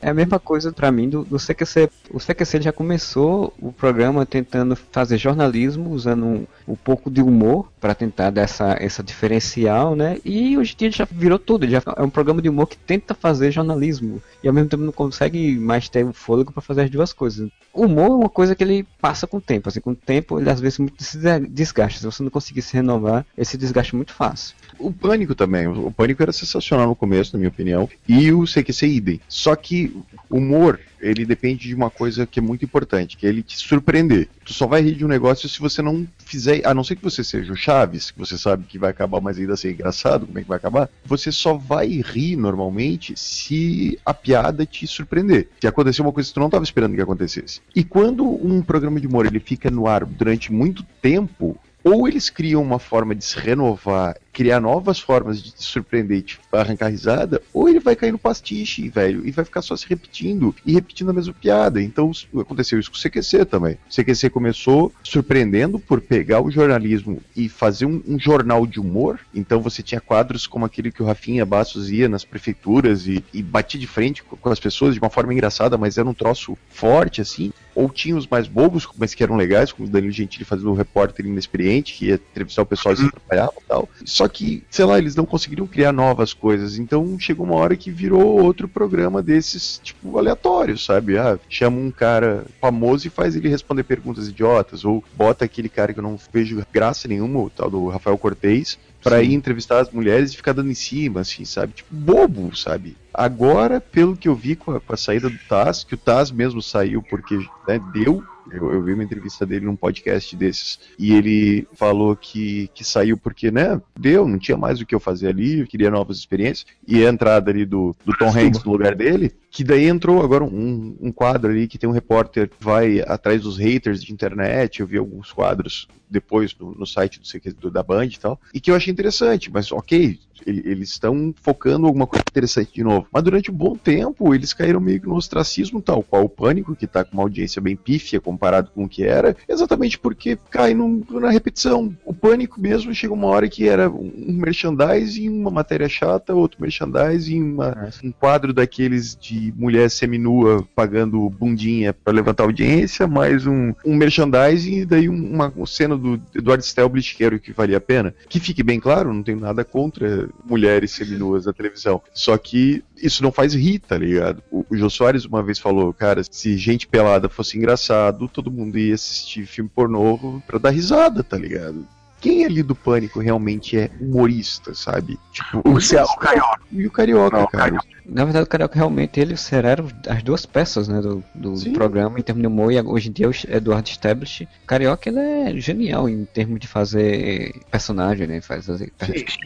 é a mesma coisa pra mim do, do CQC. O CQC já começou o programa tentando fazer jornalismo, usando um, um pouco de humor pra tentar dar essa, essa diferencial, né? E hoje em dia já virou tudo. Já é um programa de humor que tenta fazer jornalismo e ao mesmo tempo não consegue mais ter o fôlego pra fazer as duas coisas. O humor é uma coisa que ele passa com o tempo. Assim, com o tempo ele às vezes muito se desgasta. Se você não conseguir se renovar, ele se desgasta muito fácil. O Pânico também. O Pânico era sensacional no começo, na minha opinião. E o CQC idem. Só que o humor, ele depende de uma coisa que é muito importante, que é ele te surpreender. Tu só vai rir de um negócio se você não fizer, a não ser que você seja o Chaves, que você sabe que vai acabar, mas ainda assim engraçado, como é que vai acabar? Você só vai rir normalmente se a piada te surpreender. Se acontecer uma coisa que tu não estava esperando que acontecesse. E quando um programa de humor ele fica no ar durante muito tempo, ou eles criam uma forma de se renovar, criar novas formas de te surpreender e te arrancar risada, ou ele vai cair no pastiche, velho, e vai ficar só se repetindo e repetindo a mesma piada. Então aconteceu isso com o CQC também. O CQC começou surpreendendo por pegar o jornalismo e fazer um, um jornal de humor. Então você tinha quadros como aquele que o Rafinha Bastos ia nas prefeituras e, e batia de frente com, com as pessoas de uma forma engraçada, mas era um troço forte assim ou tinha os mais bobos, mas que eram legais, como o Danilo Gentili fazendo o repórter inexperiente, que ia entrevistar o pessoal e se atrapalhava e tal. Só que, sei lá, eles não conseguiriam criar novas coisas. Então chegou uma hora que virou outro programa desses, tipo, aleatórios, sabe? Ah, chama um cara famoso e faz ele responder perguntas idiotas, ou bota aquele cara que eu não vejo graça nenhuma, o tal do Rafael Cortez, para ir entrevistar as mulheres e ficar dando em cima, assim, sabe? Tipo, bobo, sabe? Agora, pelo que eu vi com a, com a saída do Taz, que o Taz mesmo saiu porque né, deu. Eu, eu, vi uma entrevista dele num podcast desses e ele falou que, que saiu porque, né, deu, não tinha mais o que eu fazer ali, eu queria novas experiências. E a entrada ali do, do Tom Hanks no lugar dele, que daí entrou agora um, um quadro ali que tem um repórter que vai atrás dos haters de internet. Eu vi alguns quadros depois no, no site do, do, da Band e tal, e que eu achei interessante, mas ok, ele, eles estão focando alguma coisa interessante de novo. Mas durante um bom tempo eles caíram meio que no ostracismo, tal qual o Pânico, que tá com uma audiência bem pífia comparado com o que era, exatamente porque cai num, na repetição. O Pânico mesmo chegou uma hora que era um merchandising, uma matéria chata, outro merchandising, uma, um quadro daqueles de mulher seminua pagando bundinha para levantar audiência, mais um, um merchandising e daí uma, uma cena do Eduardo Stelblich, que era o que valia a pena. Que fique bem claro, não tenho nada contra mulheres seminuas na televisão. Só que isso não faz rir, tá ligado? O, o Jô Soares uma vez falou, cara, se gente pelada fosse engraçado, todo mundo ia assistir filme pornô pra dar risada, tá ligado? Quem ali do Pânico realmente é humorista, sabe? Tipo, O, Cé- o Carioca. e o Carioca, Não, o cara. Carioca. Na verdade, o Carioca realmente ele e o Ser eram as duas peças né, do, do Sim. programa em termos de humor. E hoje em dia o Eduardo Stablish. Carioca ele é genial em termos de fazer personagem, né? Faz fazer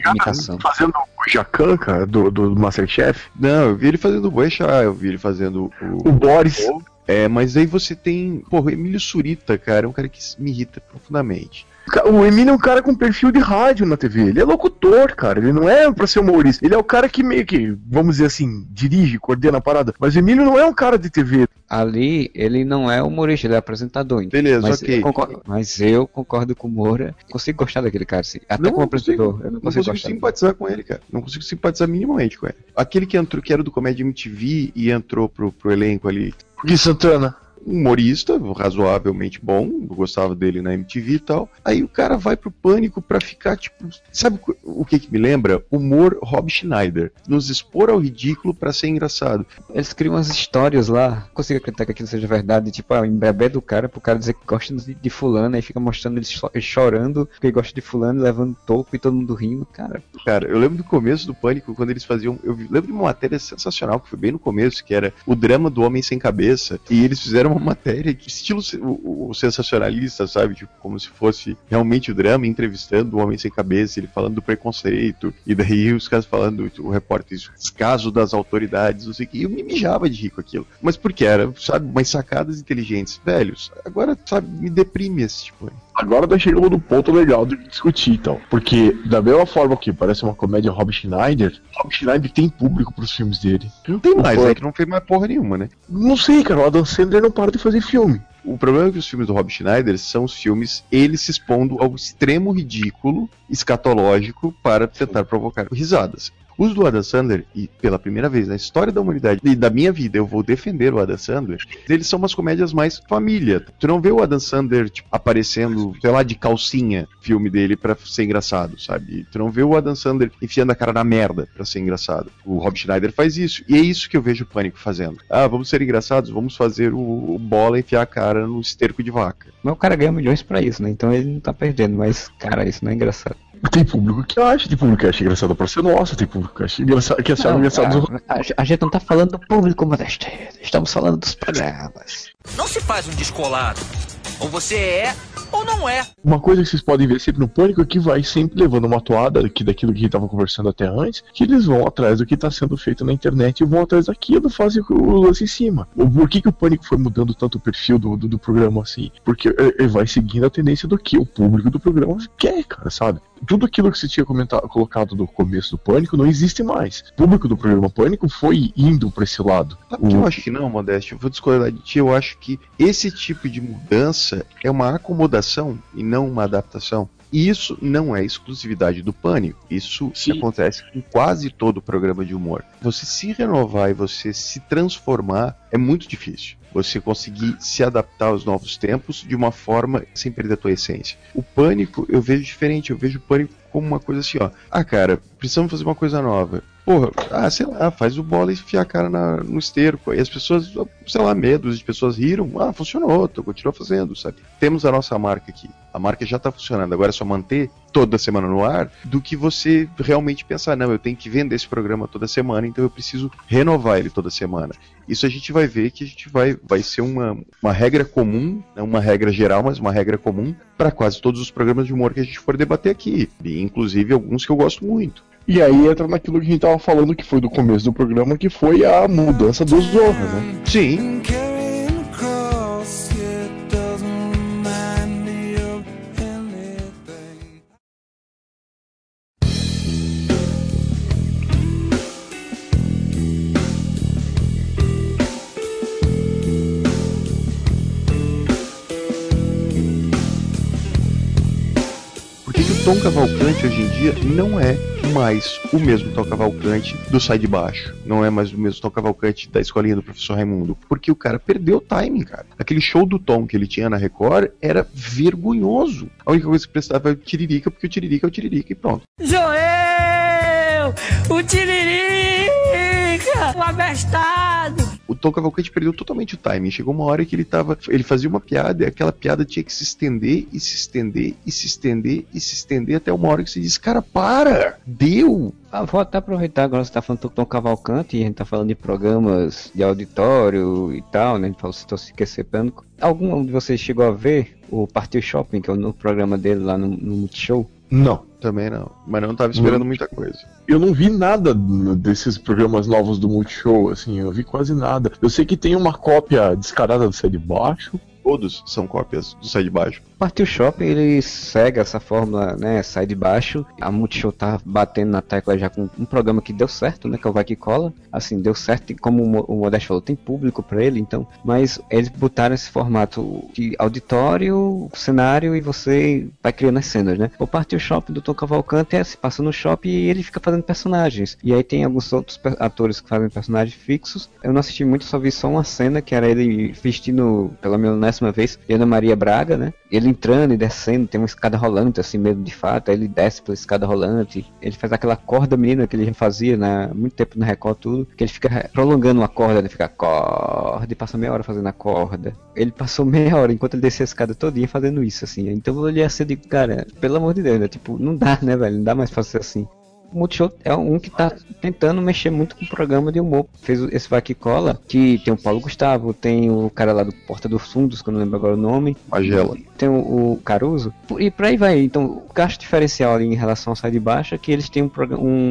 imitação. Fazendo o Jacan, cara, do, do Masterchef. Não, eu vi ele fazendo o Boechat, eu vi ele fazendo o. O Boris. É, mas aí você tem. Porra, o Emílio Surita, cara, é um cara que me irrita profundamente. O Emílio é um cara com perfil de rádio na TV. Ele é locutor, cara. Ele não é pra ser humorista. Ele é o cara que meio que, vamos dizer assim, dirige, coordena a parada. Mas o Emílio não é um cara de TV. Ali ele não é humorista, ele é apresentador. então. Beleza, mas, ok. eu concordo, mas eu concordo com o Moura. Consigo gostar daquele cara, assim. Até como apresentador. eu não não consigo consigo gostar. simpatizar com ele, cara. Não consigo simpatizar minimamente com ele. Aquele que entrou, que era do Comédia MTV e entrou pro, pro elenco ali, Gui Santana. Um humorista razoavelmente bom, eu gostava dele na MTV e tal. Aí o cara vai pro pânico pra ficar, tipo, sabe o que que me lembra? Humor Rob Schneider. Nos expor ao ridículo pra ser engraçado. Eles criam umas histórias lá. Não consigo acreditar que aquilo seja verdade. Tipo, ah, em bebê do cara, pro cara dizer que gosta de, de fulano, aí fica mostrando ele cho- chorando, porque gosta de fulano, levando toco e todo mundo rindo. Cara, Cara, eu lembro do começo do Pânico, quando eles faziam. Eu lembro de uma matéria sensacional, que foi bem no começo, que era o drama do Homem Sem Cabeça. E eles fizeram uma matéria que, estilo o, o sensacionalista, sabe? Tipo, como se fosse realmente o drama, entrevistando o Homem Sem Cabeça, ele falando do preconceito. E daí os caras falando, o repórter, descaso das autoridades, não sei o que. E eu me mijava de rir com aquilo. Mas por que era, sabe, umas sacadas inteligentes. Velhos, agora, sabe, me deprime esse tipo. Agora nós chegamos no ponto legal de discutir, então. Porque, da mesma forma que parece uma comédia Rob Schneider, Rob Schneider tem público pros filmes dele. Não tem mais, Foi. é que não fez mais porra nenhuma, né? Não sei, cara, o Adam Sandler não para de fazer filme. O problema é que os filmes do Rob Schneider são os filmes ele se expondo ao extremo ridículo escatológico para tentar provocar risadas. Os do Adam Sandler, e pela primeira vez na história da humanidade e da minha vida eu vou defender o Adam Sandler, eles são umas comédias mais família. Tu não vê o Adam Sandler tipo, aparecendo, sei lá, de calcinha, filme dele pra ser engraçado, sabe? Tu não vê o Adam Sandler enfiando a cara na merda pra ser engraçado. O Rob Schneider faz isso, e é isso que eu vejo o Pânico fazendo. Ah, vamos ser engraçados, vamos fazer o, o bola enfiar a cara no esterco de vaca. mas o cara ganha milhões pra isso, né? Então ele não tá perdendo. Mas, cara, isso não é engraçado. Tem público que acha, tem público que acha engraçado pra ser nossa, tem público que acha engraçado, que acha Não, engraçado. cara, a, a gente não tá falando do público, Modesto. Estamos falando dos programas. Não se faz um descolado. Ou você é, ou não é. Uma coisa que vocês podem ver sempre no Pânico é que vai sempre levando uma toada aqui daquilo que a gente tava conversando até antes, que eles vão atrás do que tá sendo feito na internet e vão atrás daquilo, fazem o lance em cima. O, por que, que o Pânico foi mudando tanto o perfil do, do, do programa assim? Porque é, é, vai seguindo a tendência do que o público do programa quer, cara, sabe? Tudo aquilo que você tinha comentado, colocado no começo do Pânico não existe mais. O público do programa Pânico foi indo pra esse lado. Sabe o que eu acho que não, Modéstia? Eu vou discordar de ti. Eu acho que esse tipo de mudança é uma acomodação e não uma adaptação. E isso não é exclusividade do Pânico. Isso Sim. acontece com quase todo programa de humor. Você se renovar e você se transformar é muito difícil. Você conseguir se adaptar aos novos tempos de uma forma sem perder a tua essência. O Pânico eu vejo diferente. Eu vejo o Pânico como uma coisa assim, ó. Ah, cara, precisamos fazer uma coisa nova. Porra, ah, sei lá, faz o bola e a cara na- no esterco. Aí as pessoas, sei lá, medos de pessoas riram. Ah, funcionou, tu continua fazendo, sabe? Temos a nossa marca aqui. A marca já tá funcionando. Agora é só manter toda semana no ar do que você realmente pensar, não, eu tenho que vender esse programa toda semana, então eu preciso renovar ele toda semana. Isso a gente vai ver que a gente vai, vai ser uma, uma regra comum, não uma regra geral, mas uma regra comum para quase todos os programas de humor que a gente for debater aqui. E, inclusive alguns que eu gosto muito. E aí entra naquilo que a gente tava falando que foi do começo do programa, que foi a mudança dos Zorra, né? Sim, Por que, que o Tom Cavalcante hoje em dia não é mais o mesmo Tom Cavalcante do Sai de Baixo? Não é mais o mesmo Tom Cavalcante da escolinha do professor Raimundo? Porque o cara perdeu o timing, cara. Aquele show do Tom que ele tinha na Record era vergonhoso. A única coisa que prestava é o Tiririca, porque o Tiririca é o Tiririca e pronto. Joel! O Tiririca! O abestado! o Tom Cavalcante perdeu totalmente o timing. Chegou uma hora que ele tava. Ele fazia uma piada e aquela piada tinha que se estender e se estender e se estender e se estender até uma hora que você diz, cara, para! Deu! Ah, vou até aproveitar agora que você tá falando do Tom Cavalcante e a gente tá falando de programas de auditório e tal, né? A gente falou se se esquecer pânico. Algum de vocês chegou a ver o Partiu Shopping, que é o novo programa dele lá no, no Multishow? Não. Também não. Mas não tava esperando muita coisa. Eu não vi nada desses programas novos do Multishow, assim, eu vi quase nada. Eu sei que tem uma cópia descarada do Sai de Baixo. Todos são cópias do Sai de Baixo. Partiu Shopping ele segue essa fórmula, né? Sai de baixo. A Multishow tá batendo na tecla já com um programa que deu certo, né? Que é o Vai Que Cola. Assim, deu certo, como o Modesto falou, tem público para ele, então. Mas eles botaram esse formato de auditório, cenário e você vai criando as cenas, né? O Partiu Shopping do Tom Cavalcante é se passa no shopping e ele fica fazendo personagens. E aí tem alguns outros atores que fazem personagens fixos. Eu não assisti muito, só vi só uma cena que era ele vestindo, milionésima vez, Ana Maria Braga, né? Ele entrando e descendo, tem uma escada rolante, assim mesmo de fato. Aí ele desce pela escada rolante. Ele faz aquela corda menina que ele já fazia né, muito tempo no Record, tudo. Que ele fica prolongando uma corda, ele fica corda e passa meia hora fazendo a corda. Ele passou meia hora enquanto ele descia a escada todinha fazendo isso, assim. Então eu olhei assim e digo, cara, pelo amor de Deus, né? Tipo, não dá, né, velho? Não dá mais pra ser assim. O Multishow é um que tá tentando mexer muito com o programa de humor. Fez esse Vai Que Cola, que tem o Paulo Gustavo, tem o cara lá do Porta dos Fundos, que eu não lembro agora o nome. Magela. Tem o, o Caruso. E por aí vai. Então, o gasto diferencial ali em relação ao Sai de Baixo é que eles têm um,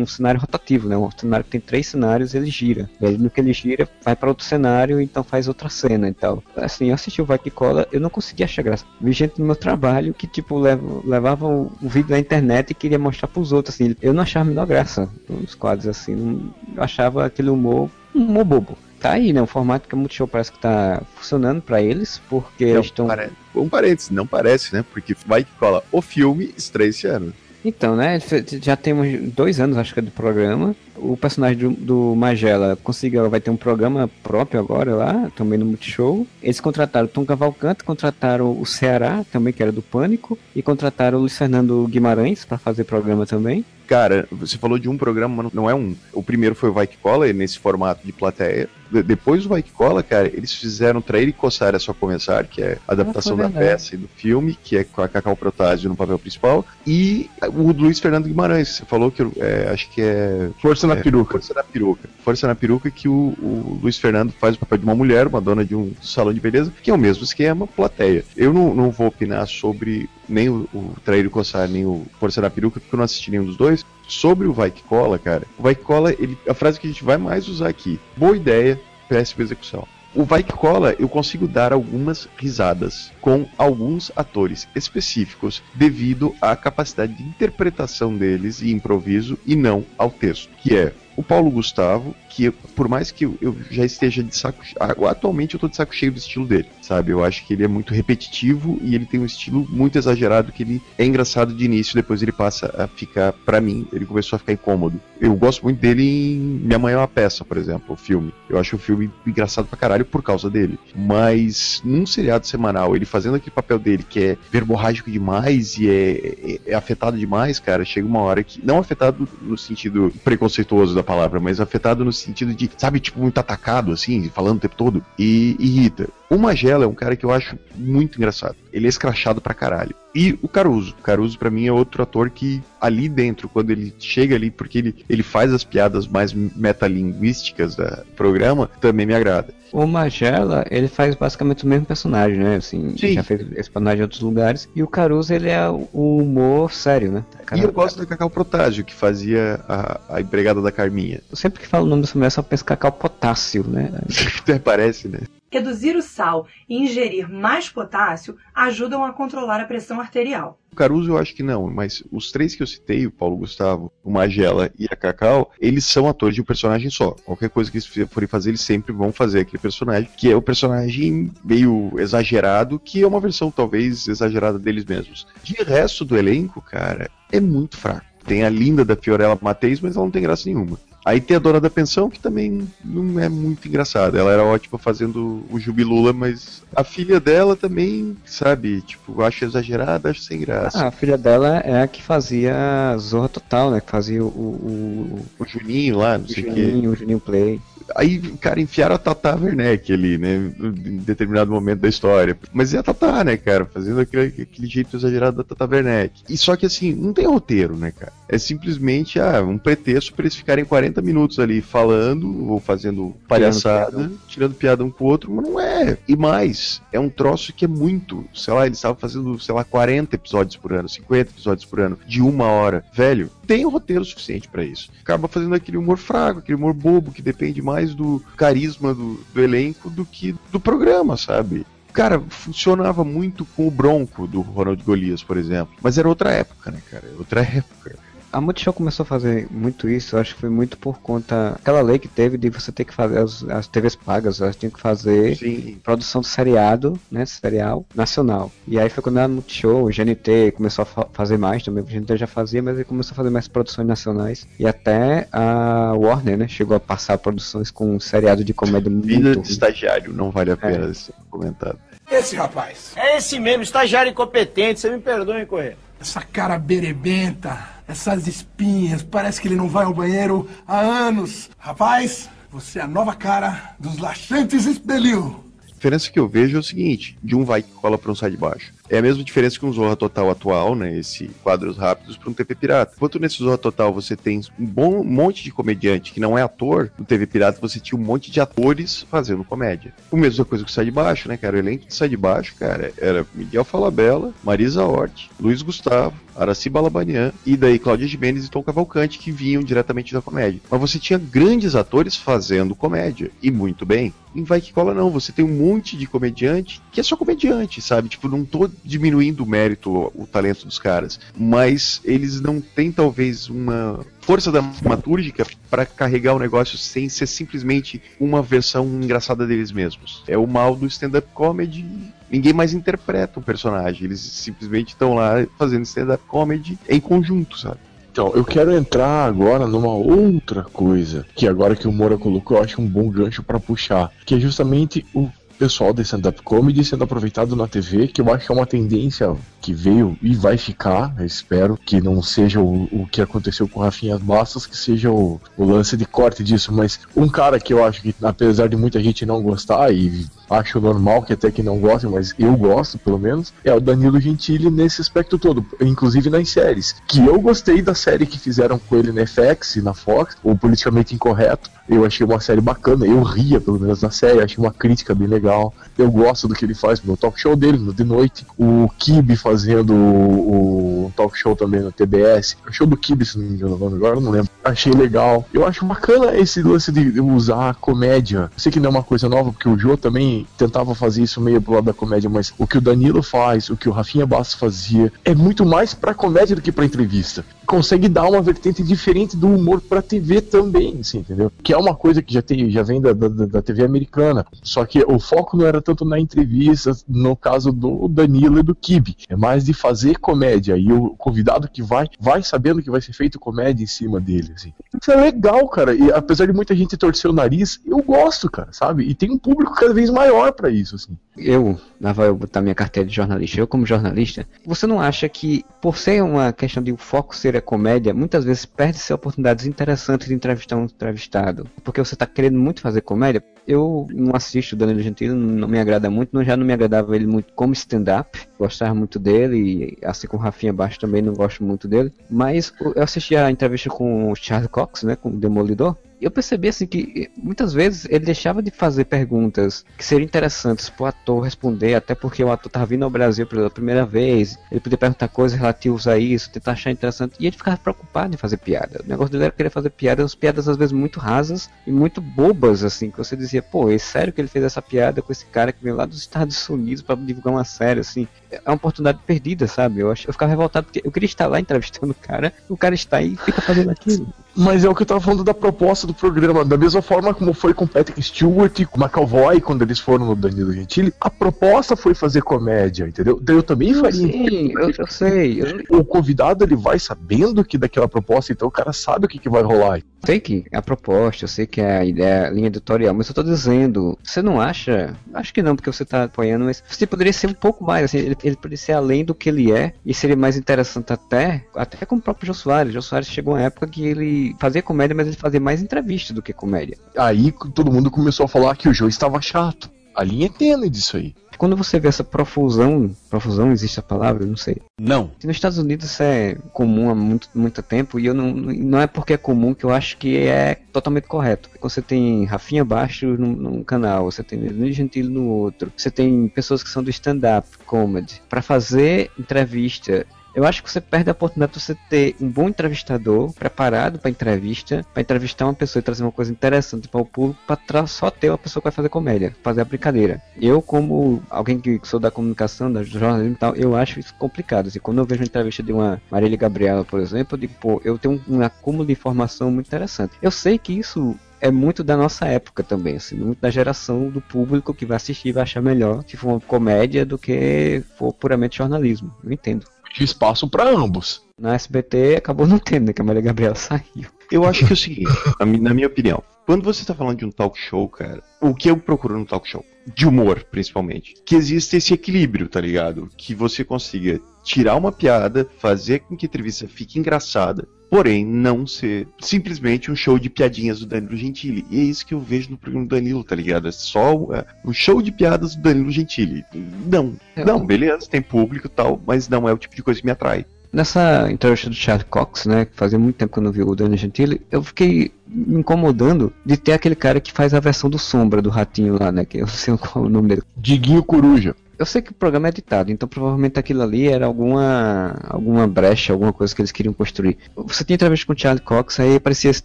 um cenário rotativo, né? Um cenário que tem três cenários, ele gira. E aí, no que ele gira, vai para outro cenário, então faz outra cena e tal. Assim, eu assisti o Vai Que Cola, eu não conseguia achar graça. Vi gente no meu trabalho que, tipo, leva, levava o, o vídeo da internet e queria mostrar pros outros, assim. Eu não achava a menor graça nos quadros, assim. Eu achava aquele humor, um humor bobo. Tá aí, né? O formato que o Multishow parece que tá funcionando para eles, porque Não, eles estão... pare- Um parênteses, não parece, né? Porque vai que cola. O filme estreia esse ano. Então, né? Já temos dois anos, acho que é do programa. O personagem do, do Magela conseguiu, vai ter um programa próprio agora lá, também no Multishow. Eles contrataram Tom Cavalcante, contrataram o Ceará, também que era do Pânico, e contrataram o Luiz Fernando Guimarães para fazer programa também. Cara, você falou de um programa, mas não é um. O primeiro foi o Vai Que Cola, nesse formato de plateia. De- depois do Vai Que Cola, cara, eles fizeram Trair e Coçar é Só Começar, que é a adaptação da peça e do filme, que é com a Cacau Protásio no papel principal. E o Luiz Fernando Guimarães, você falou que é, acho que é. Força na é, peruca. Força na peruca. Força na peruca que o, o Luiz Fernando faz o papel de uma mulher, uma dona de um salão de beleza, que é o mesmo esquema, plateia. Eu não, não vou opinar sobre nem o, o Trair e Coçar, nem o Força na peruca, porque eu não assisti nenhum dos dois. Sobre o Vai Que Cola, cara, o Vai Que Cola, ele, a frase que a gente vai mais usar aqui: boa ideia, péssima execução. O Vai Que Cola, eu consigo dar algumas risadas com alguns atores específicos devido à capacidade de interpretação deles e improviso e não ao texto, que é o Paulo Gustavo, que por mais que eu, já esteja de saco atualmente eu tô de saco cheio do estilo dele, sabe? Eu acho que ele é muito repetitivo e ele tem um estilo muito exagerado que ele é engraçado de início, depois ele passa a ficar pra mim, ele começou a ficar incômodo. Eu gosto muito dele em Minha Mãe é uma Peça, por exemplo, o filme. Eu acho o filme engraçado pra caralho por causa dele. Mas num seriado semanal, ele fazendo aquele papel dele que é verborrágico demais e é, é- é afetado demais, cara, chega uma hora que. Não afetado no sentido preconceituoso da palavra, mas afetado no sentido de, sabe, tipo, muito atacado, assim, falando o tempo todo, e irrita. O Magela é um cara que eu acho muito engraçado. Ele é escrachado pra caralho. E o Caruso. O Caruso, pra mim, é outro ator que, ali dentro, quando ele chega ali, porque ele, ele faz as piadas mais metalinguísticas do programa, também me agrada. O Magela, ele faz basicamente o mesmo personagem, né? Assim, Sim. já fez esse personagem em outros lugares. E o Caruso, ele é o humor sério, né? E eu gosto da Cacau Protásio, que fazia a, a empregada da Carminha. Sempre que falo o nome dessa mulher, só penso Cacau Potássio, né? (laughs) Até parece, né? Reduzir o sal e ingerir mais potássio ajudam a controlar a pressão arterial. O Caruso eu acho que não, mas os três que eu citei, o Paulo Gustavo, o Magela e a Cacau, eles são atores de um personagem só. Qualquer coisa que eles forem fazer, eles sempre vão fazer aquele personagem, que é o personagem meio exagerado, que é uma versão talvez exagerada deles mesmos. De resto do elenco, cara, é muito fraco. Tem a linda da Fiorella Mateis, mas ela não tem graça nenhuma. Aí tem a dona da pensão, que também não é muito engraçada. Ela era ótima fazendo o Jubilula, mas a filha dela também, sabe, tipo, acho exagerada, acho sem graça. Ah, a filha dela é a que fazia Zorra Total, né? Que fazia o, o, o Juninho lá, não o sei o Juninho, quê. o Juninho Play. Aí, cara, enfiaram a Tata Werneck ali, né? Em determinado momento da história. Mas é a Tata, né, cara? Fazendo aquele, aquele jeito exagerado da Tata Werneck. E só que assim, não tem roteiro, né, cara? É simplesmente ah, um pretexto para eles ficarem 40 minutos ali falando ou fazendo palhaçada, tirando piada. tirando piada um com o outro, mas não é. E mais, é um troço que é muito. Sei lá, eles estavam fazendo, sei lá, 40 episódios por ano, 50 episódios por ano, de uma hora. Velho, tem um roteiro suficiente para isso. Acaba fazendo aquele humor fraco, aquele humor bobo, que depende mais do carisma do, do elenco do que do programa, sabe? Cara, funcionava muito com o Bronco do Ronald Golias, por exemplo. Mas era outra época, né, cara? Outra época a Multishow começou a fazer muito isso, acho que foi muito por conta aquela lei que teve de você ter que fazer as, as TVs pagas, elas tinham que fazer Sim. produção de seriado, né, serial nacional. E aí foi quando a Multishow, o GNT começou a fa fazer mais também, o GNT já fazia, mas ele começou a fazer mais produções nacionais. E até a Warner, né, chegou a passar produções com um seriado de comédia Vida muito de estagiário, não vale a pena é. ser comentado. Esse rapaz. É esse mesmo, estagiário incompetente, você me perdoa, hein, Correia? Essa cara berebenta essas espinhas, parece que ele não vai ao banheiro há anos. Rapaz, você é a nova cara dos laxantes espelhos. A diferença que eu vejo é o seguinte: de um vai que cola para um sai de baixo. É a mesma diferença que um Zorra Total atual, né? Esse quadros rápidos para um TV Pirata. Enquanto nesse Zorra Total você tem um bom monte de comediante que não é ator, no TV Pirata você tinha um monte de atores fazendo comédia. O mesma coisa que Sai de Baixo, né, cara? O elenco de Sai de Baixo, cara, era Miguel Falabella, Marisa Hort, Luiz Gustavo, Araci Balabanian e daí Cláudia Gimenez e Tom Cavalcante que vinham diretamente da comédia. Mas você tinha grandes atores fazendo comédia e muito bem. Em Vai Que Cola não, você tem um monte de comediante que é só comediante, sabe? Tipo, não tô diminuindo o mérito, o talento dos caras, mas eles não têm talvez uma força dramatúrgica para carregar o negócio sem ser simplesmente uma versão engraçada deles mesmos. É o mal do stand-up comedy. Ninguém mais interpreta um personagem, eles simplesmente estão lá fazendo stand-up comedy em conjunto, sabe? Então, eu quero entrar agora numa outra coisa, que agora que o Moura colocou, eu acho um bom gancho para puxar, que é justamente o pessoal de stand-up comedy sendo aproveitado na TV, que eu acho que é uma tendência que veio e vai ficar, eu espero que não seja o, o que aconteceu com Rafinha Bastos, que seja o, o lance de corte disso, mas um cara que eu acho que, apesar de muita gente não gostar, e acho normal que até que não goste, mas eu gosto, pelo menos, é o Danilo Gentili nesse aspecto todo, inclusive nas séries. Que eu gostei da série que fizeram com ele na FX na Fox, o Politicamente Incorreto. Eu achei uma série bacana, eu ria pelo menos na série, achei uma crítica bem legal. Eu gosto do que ele faz no talk show dele, de noite. O Kibe fazendo o, o talk show também no TBS. O show do Kibe, se não me engano, agora não lembro. Achei legal. Eu acho bacana esse lance de usar comédia. Sei que não é uma coisa nova, porque o Joe também tentava fazer isso meio pro lado da comédia, mas o que o Danilo faz, o que o Rafinha Bastos fazia, é muito mais pra comédia do que pra entrevista. Consegue dar uma vertente diferente do humor pra TV também, assim, entendeu? Que é uma coisa que já, tem, já vem da, da, da TV americana. Só que o foco não era tanto na entrevista, no caso do Danilo e do Kibe. É mais de fazer comédia. E o convidado que vai, vai sabendo que vai ser feito comédia em cima dele, assim. Isso é legal, cara. E apesar de muita gente torcer o nariz, eu gosto, cara, sabe? E tem um público cada vez maior para isso, assim. Eu, lá vai eu botar minha carteira de jornalista, eu como jornalista, você não acha que, por ser uma questão de o foco ser a comédia, muitas vezes perde-se oportunidades interessantes de entrevistar um entrevistado? Porque você tá querendo muito fazer comédia? Eu não assisto o Danilo Gentili, não me agrada muito, não, já não me agradava ele muito como stand-up, gostava muito dele, e assim como Rafinha Baixo também não gosto muito dele, mas eu assisti a entrevista com o Charles Cox, né, com o Demolidor, eu percebi assim que muitas vezes ele deixava de fazer perguntas que seriam interessantes para o ator responder, até porque o ator estava vindo ao Brasil pela primeira vez, ele podia perguntar coisas relativas a isso, tentar achar interessante, e ele ficava preocupado em fazer piada. O negócio dele era querer fazer piadas, piadas às vezes muito rasas e muito bobas, assim, que você dizia, pô, é sério que ele fez essa piada com esse cara que veio lá dos Estados Unidos para divulgar uma série, assim, é uma oportunidade perdida, sabe? Eu, acho, eu ficava revoltado porque eu queria estar lá entrevistando o cara, o cara está aí e fica fazendo aquilo. Mas é o que eu tava falando da proposta do programa. Da mesma forma como foi com Patrick Stewart e com McAvoy quando eles foram no Danilo Gentili, a proposta foi fazer comédia, entendeu? Daí eu também faria. Sim, eu, eu sei. Eu... O convidado ele vai sabendo que daquela proposta, então o cara sabe o que, que vai rolar. Sei que a proposta, eu sei que é a ideia, a linha editorial, mas eu tô dizendo, você não acha? Acho que não, porque você tá apoiando, mas você poderia ser um pouco mais, assim, ele, ele poderia ser além do que ele é, e seria mais interessante até, até com o próprio Jô Soares. Jô Soares chegou uma época que ele ele fazia comédia, mas ele fazia mais entrevista do que comédia. Aí todo mundo começou a falar que o jogo estava chato. A linha é tênue disso aí. Quando você vê essa profusão, profusão existe a palavra, não sei. Não. Nos Estados Unidos isso é comum há muito, muito tempo e eu não, não é porque é comum que eu acho que é totalmente correto. Você tem Rafinha Baixo num, num canal, você tem Danilo Gentili no outro, você tem pessoas que são do stand-up comedy. Para fazer entrevista eu acho que você perde a oportunidade de você ter um bom entrevistador preparado para entrevista, para entrevistar uma pessoa e trazer uma coisa interessante para o público, para só ter uma pessoa que vai fazer comédia, fazer a brincadeira. Eu, como alguém que sou da comunicação, da jornalismo e tal, eu acho isso complicado. Assim, quando eu vejo uma entrevista de uma Marília Gabriela, por exemplo, eu digo, pô, eu tenho um, acúmulo de informação muito interessante. Eu sei que isso é muito da nossa época também, assim, muito da geração do público que vai assistir e vai achar melhor se for uma comédia do que for puramente jornalismo. Eu entendo de espaço para ambos. Na SBT acabou não tendo, né? Que a Maria Gabriela (laughs) saiu. Eu acho que é o seguinte, (laughs) na minha opinião, quando você está falando de um talk show, cara, o que eu procuro no talk show? De humor, principalmente. Que existe esse equilíbrio, tá ligado? Que você consiga tirar uma piada, fazer com que a entrevista fique engraçada, porém não ser simplesmente um show de piadinhas do Danilo Gentili. E é isso que eu vejo no programa do Danilo, tá ligado? É só é, um show de piadas do Danilo Gentili. Não, é, não, beleza, tem público e tal, mas não é o tipo de coisa que me atrai. Nessa entrevista do Charlie Cox, né, que fazia muito tempo que eu não vi o Danilo Gentili, eu fiquei me incomodando de ter aquele cara que faz a versão do Sombra, do ratinho lá, né, que eu não sei qual é o nome dele. Diguinho Coruja. Eu sei que o programa é editado, então provavelmente aquilo ali era alguma alguma brecha, alguma coisa que eles queriam construir. Você tinha entrevista com o Charlie Cox, aí aparecia esse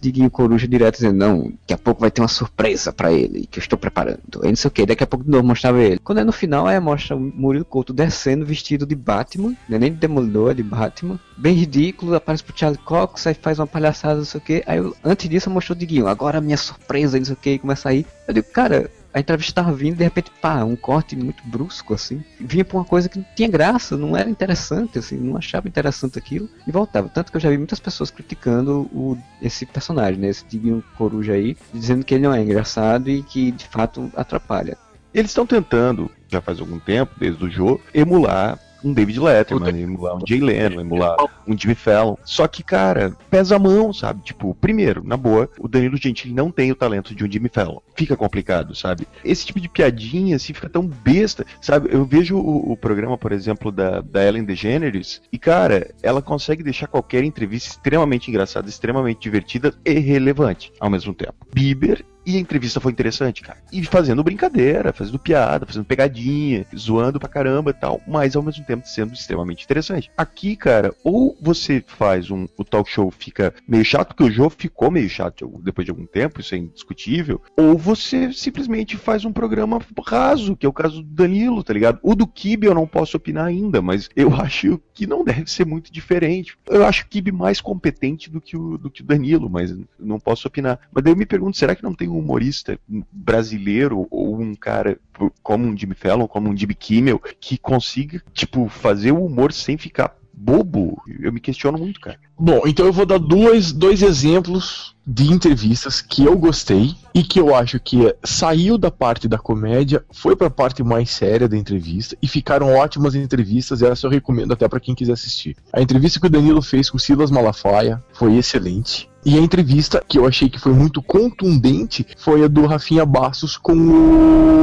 Diguinho Coruja direto dizendo, não, daqui a pouco vai ter uma surpresa para ele, que eu estou preparando. Aí não sei o que, daqui a pouco de novo mostrava ele. Quando é no final, aí mostra o Murilo Couto descendo vestido de Batman, não é nem de Demolidor, é de Batman. Bem ridículo, aparece pro Charlie Cox, aí faz uma palhaçada, não sei o que. Aí antes disso mostrou o Diguinho, agora a minha surpresa, não sei o que, começa a ir. Eu digo, cara, a entrevista tava vindo de repente, pá, um corte muito brusco, assim. Vinha pra uma coisa que não tinha graça, não era interessante, assim, não achava interessante aquilo e voltava. Tanto que eu já vi muitas pessoas criticando o, esse personagem, né, esse Diguinho Coruja aí, dizendo que ele não é engraçado e que de fato atrapalha. Eles estão tentando, já faz algum tempo, desde o jogo, emular um David Letterman, emular um Jay Leno, emular um Jimmy Fallon. Só que, cara, pesa a mão, sabe? Tipo, primeiro, na boa, o Danilo Gentili não tem o talento de um Jimmy Fallon. Fica complicado, sabe? Esse tipo de piadinha, assim, fica tão besta, sabe? Eu vejo o, o programa, por exemplo, da, da Ellen DeGeneres, e, cara, ela consegue deixar qualquer entrevista extremamente engraçada, extremamente divertida e relevante ao mesmo tempo. Bieber e a entrevista foi interessante, cara. E fazendo brincadeira, fazendo piada, fazendo pegadinha, zoando pra caramba e tal, mas ao mesmo tempo sendo extremamente interessante. Aqui, cara, ou você faz um. O talk show fica meio chato, porque o jogo ficou meio chato depois de algum tempo, isso é indiscutível, ou você simplesmente faz um programa raso, que é o caso do Danilo, tá ligado? O do Kibe eu não posso opinar ainda, mas (laughs) eu acho que não deve ser muito diferente. Eu acho o Kibe mais competente do que o, do que o Danilo, mas não posso opinar. Mas daí eu me pergunto, será que não tem um humorista brasileiro ou um cara como um Jimmy Fallon, como um Jimmy Kimmel, que consiga, tipo, fazer o humor sem ficar bobo? Eu me questiono muito, cara. Bom, então eu vou dar dois, dois exemplos de entrevistas que eu gostei e que eu acho que saiu da parte da comédia, foi para a parte mais séria da entrevista e ficaram ótimas entrevistas, essa eu recomendo até para quem quiser assistir. A entrevista que o Danilo fez com Silas Malafaia foi excelente. E a entrevista que eu achei que foi muito contundente foi a do Rafinha Bastos com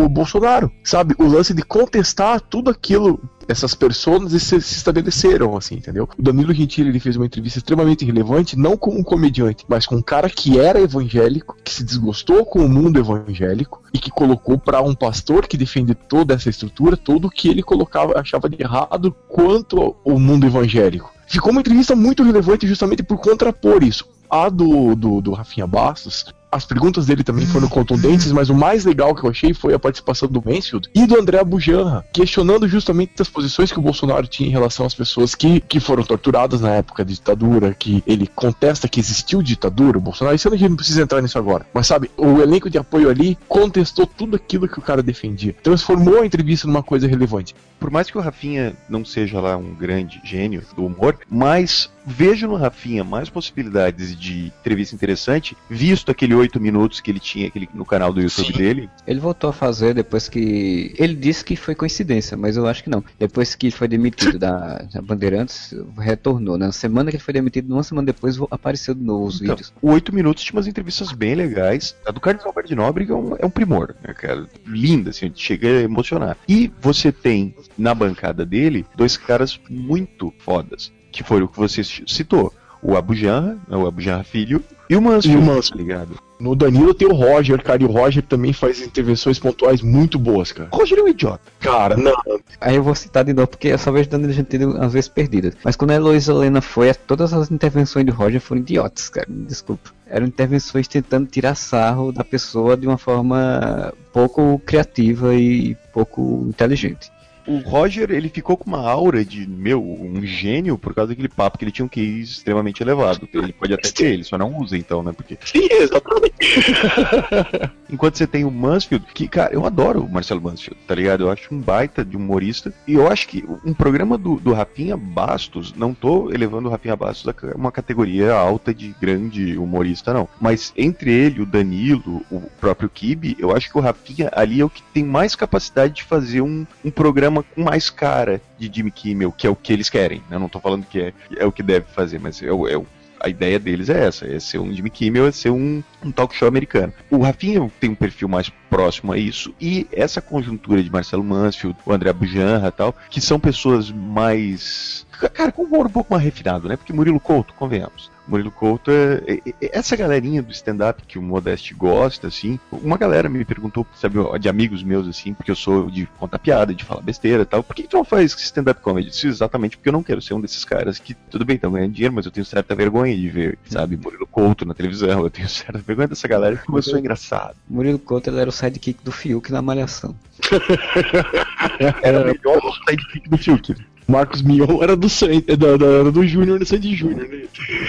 o Bolsonaro. Sabe, o lance de contestar tudo aquilo essas pessoas se, se, estabeleceram, assim, entendeu? O Danilo Gentili ele fez uma entrevista extremamente relevante, não com um comediante, mas com um cara que era evangélico, que se desgostou com o mundo evangélico e que colocou para um pastor que defende toda essa estrutura, tudo que ele colocava, achava de errado quanto ao mundo evangélico. Ficou uma entrevista muito relevante justamente por contrapor isso. A do, do, do Rafinha Bastos, as perguntas dele também foram contundentes, mas o mais legal que eu achei foi a participação do Mansfield e do André Bujanra, questionando justamente as posições que o Bolsonaro tinha em relação às pessoas que, que foram torturadas na época da ditadura, que ele contesta que existiu ditadura, o Bolsonaro, isso a gente não precisa entrar nisso agora. Mas sabe, o elenco de apoio ali contestou tudo aquilo que o cara defendia, transformou a entrevista numa coisa relevante. Por mais que o Rafinha não seja lá um grande gênio do humor, mas vejo no Rafinha mais possibilidades de entrevista interessante, visto aquele oito minutos que ele tinha aquele, no canal do YouTube Sim. dele. Ele voltou a fazer depois que. Ele disse que foi coincidência, mas eu acho que não. Depois que foi demitido da, (laughs) da Bandeirantes, retornou. Na semana que ele foi demitido, uma semana depois apareceu de novo os Então, vídeos. o 8 minutos tinha umas entrevistas bem legais. A do Carlos Alberto de Nóbrega é um, é um primor, né, cara? Linda, assim, chega a emocionar. E você tem na bancada dele dois caras muito fodas, que foram o que você citou. O Abu Janra, né, o Abu Janra filho, e o Mansfield, E o Mansfield. tá ligado? No Danilo tem o Roger, cara, e o Roger também faz intervenções pontuais muito boas, cara. O Roger é um idiota. Cara, não. Aí eu vou citar de novo, porque eu só vejo Danilo Gentili às vezes perdidas. Mas quando a Heloísa Helena foi, todas as intervenções de Roger foram idiotas, cara. Me Desculpa. Eram intervenções tentando tirar sarro da pessoa de uma forma pouco criativa e pouco inteligente. O Roger, ele ficou com uma aura de, meu, um gênio por causa daquele papo que ele tinha um QI extremamente elevado. Ele pode até ter, ele só não usa então, né? Porque Sim, exatamente. (laughs) Enquanto você tem o Mansfield, que, cara, eu adoro o Marcelo Mansfield, tá ligado? Eu acho um baita de humorista. E eu acho que um programa do, do Rafinha Bastos, não tô elevando o Rafinha Bastos a uma categoria alta de grande humorista, não. Mas entre ele, o Danilo, o próprio Kibe, eu acho que o Rafinha ali é o que tem mais capacidade de fazer um, um programa com mais cara de Jimmy Kimmel, que é o que eles querem. né? Eu não tô falando que é, é o que deve fazer, mas é o. É o a ideia deles é essa, é ser um Jimmy Kimmel, é ser um, um talk show americano. O Rafinha tem um perfil mais próximo a isso, e essa conjuntura de Marcelo Mansfield, o André Bujanra e tal, que são pessoas mais. Cara, com humor um pouco mais refinado, né? Porque Murilo Couto, convenhamos. Murilo Couto é, é- é- essa galerinha do stand-up que o Modeste gosta, assim. Uma galera me perguntou, sabe, de amigos meus, assim, porque eu sou de contar piada, de falar besteira e tal. Por que, tu não faz stand-up comedy? Disse, exatamente porque eu não quero ser um desses caras que, tudo bem, estão ganhando dinheiro, mas eu tenho certa vergonha de ver, sabe, Murilo Couto na televisão. Eu tenho certa vergonha dessa galera que começou engraçado. Murilo Couto ele era o sidekick do Fiuk na Malhação. (laughs) Era melhor o sidekick do Fiuk. Marcos Mion era do Sandy, da, da- era do Júnior, do Sandy Júnior, né?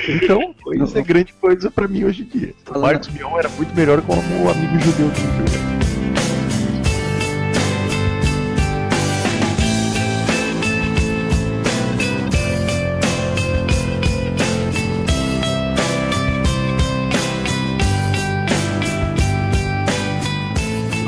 Então, isso é grande coisa pra mim hoje em dia. O Marcos Mion era muito melhor como o amigo judeu do Fiuk.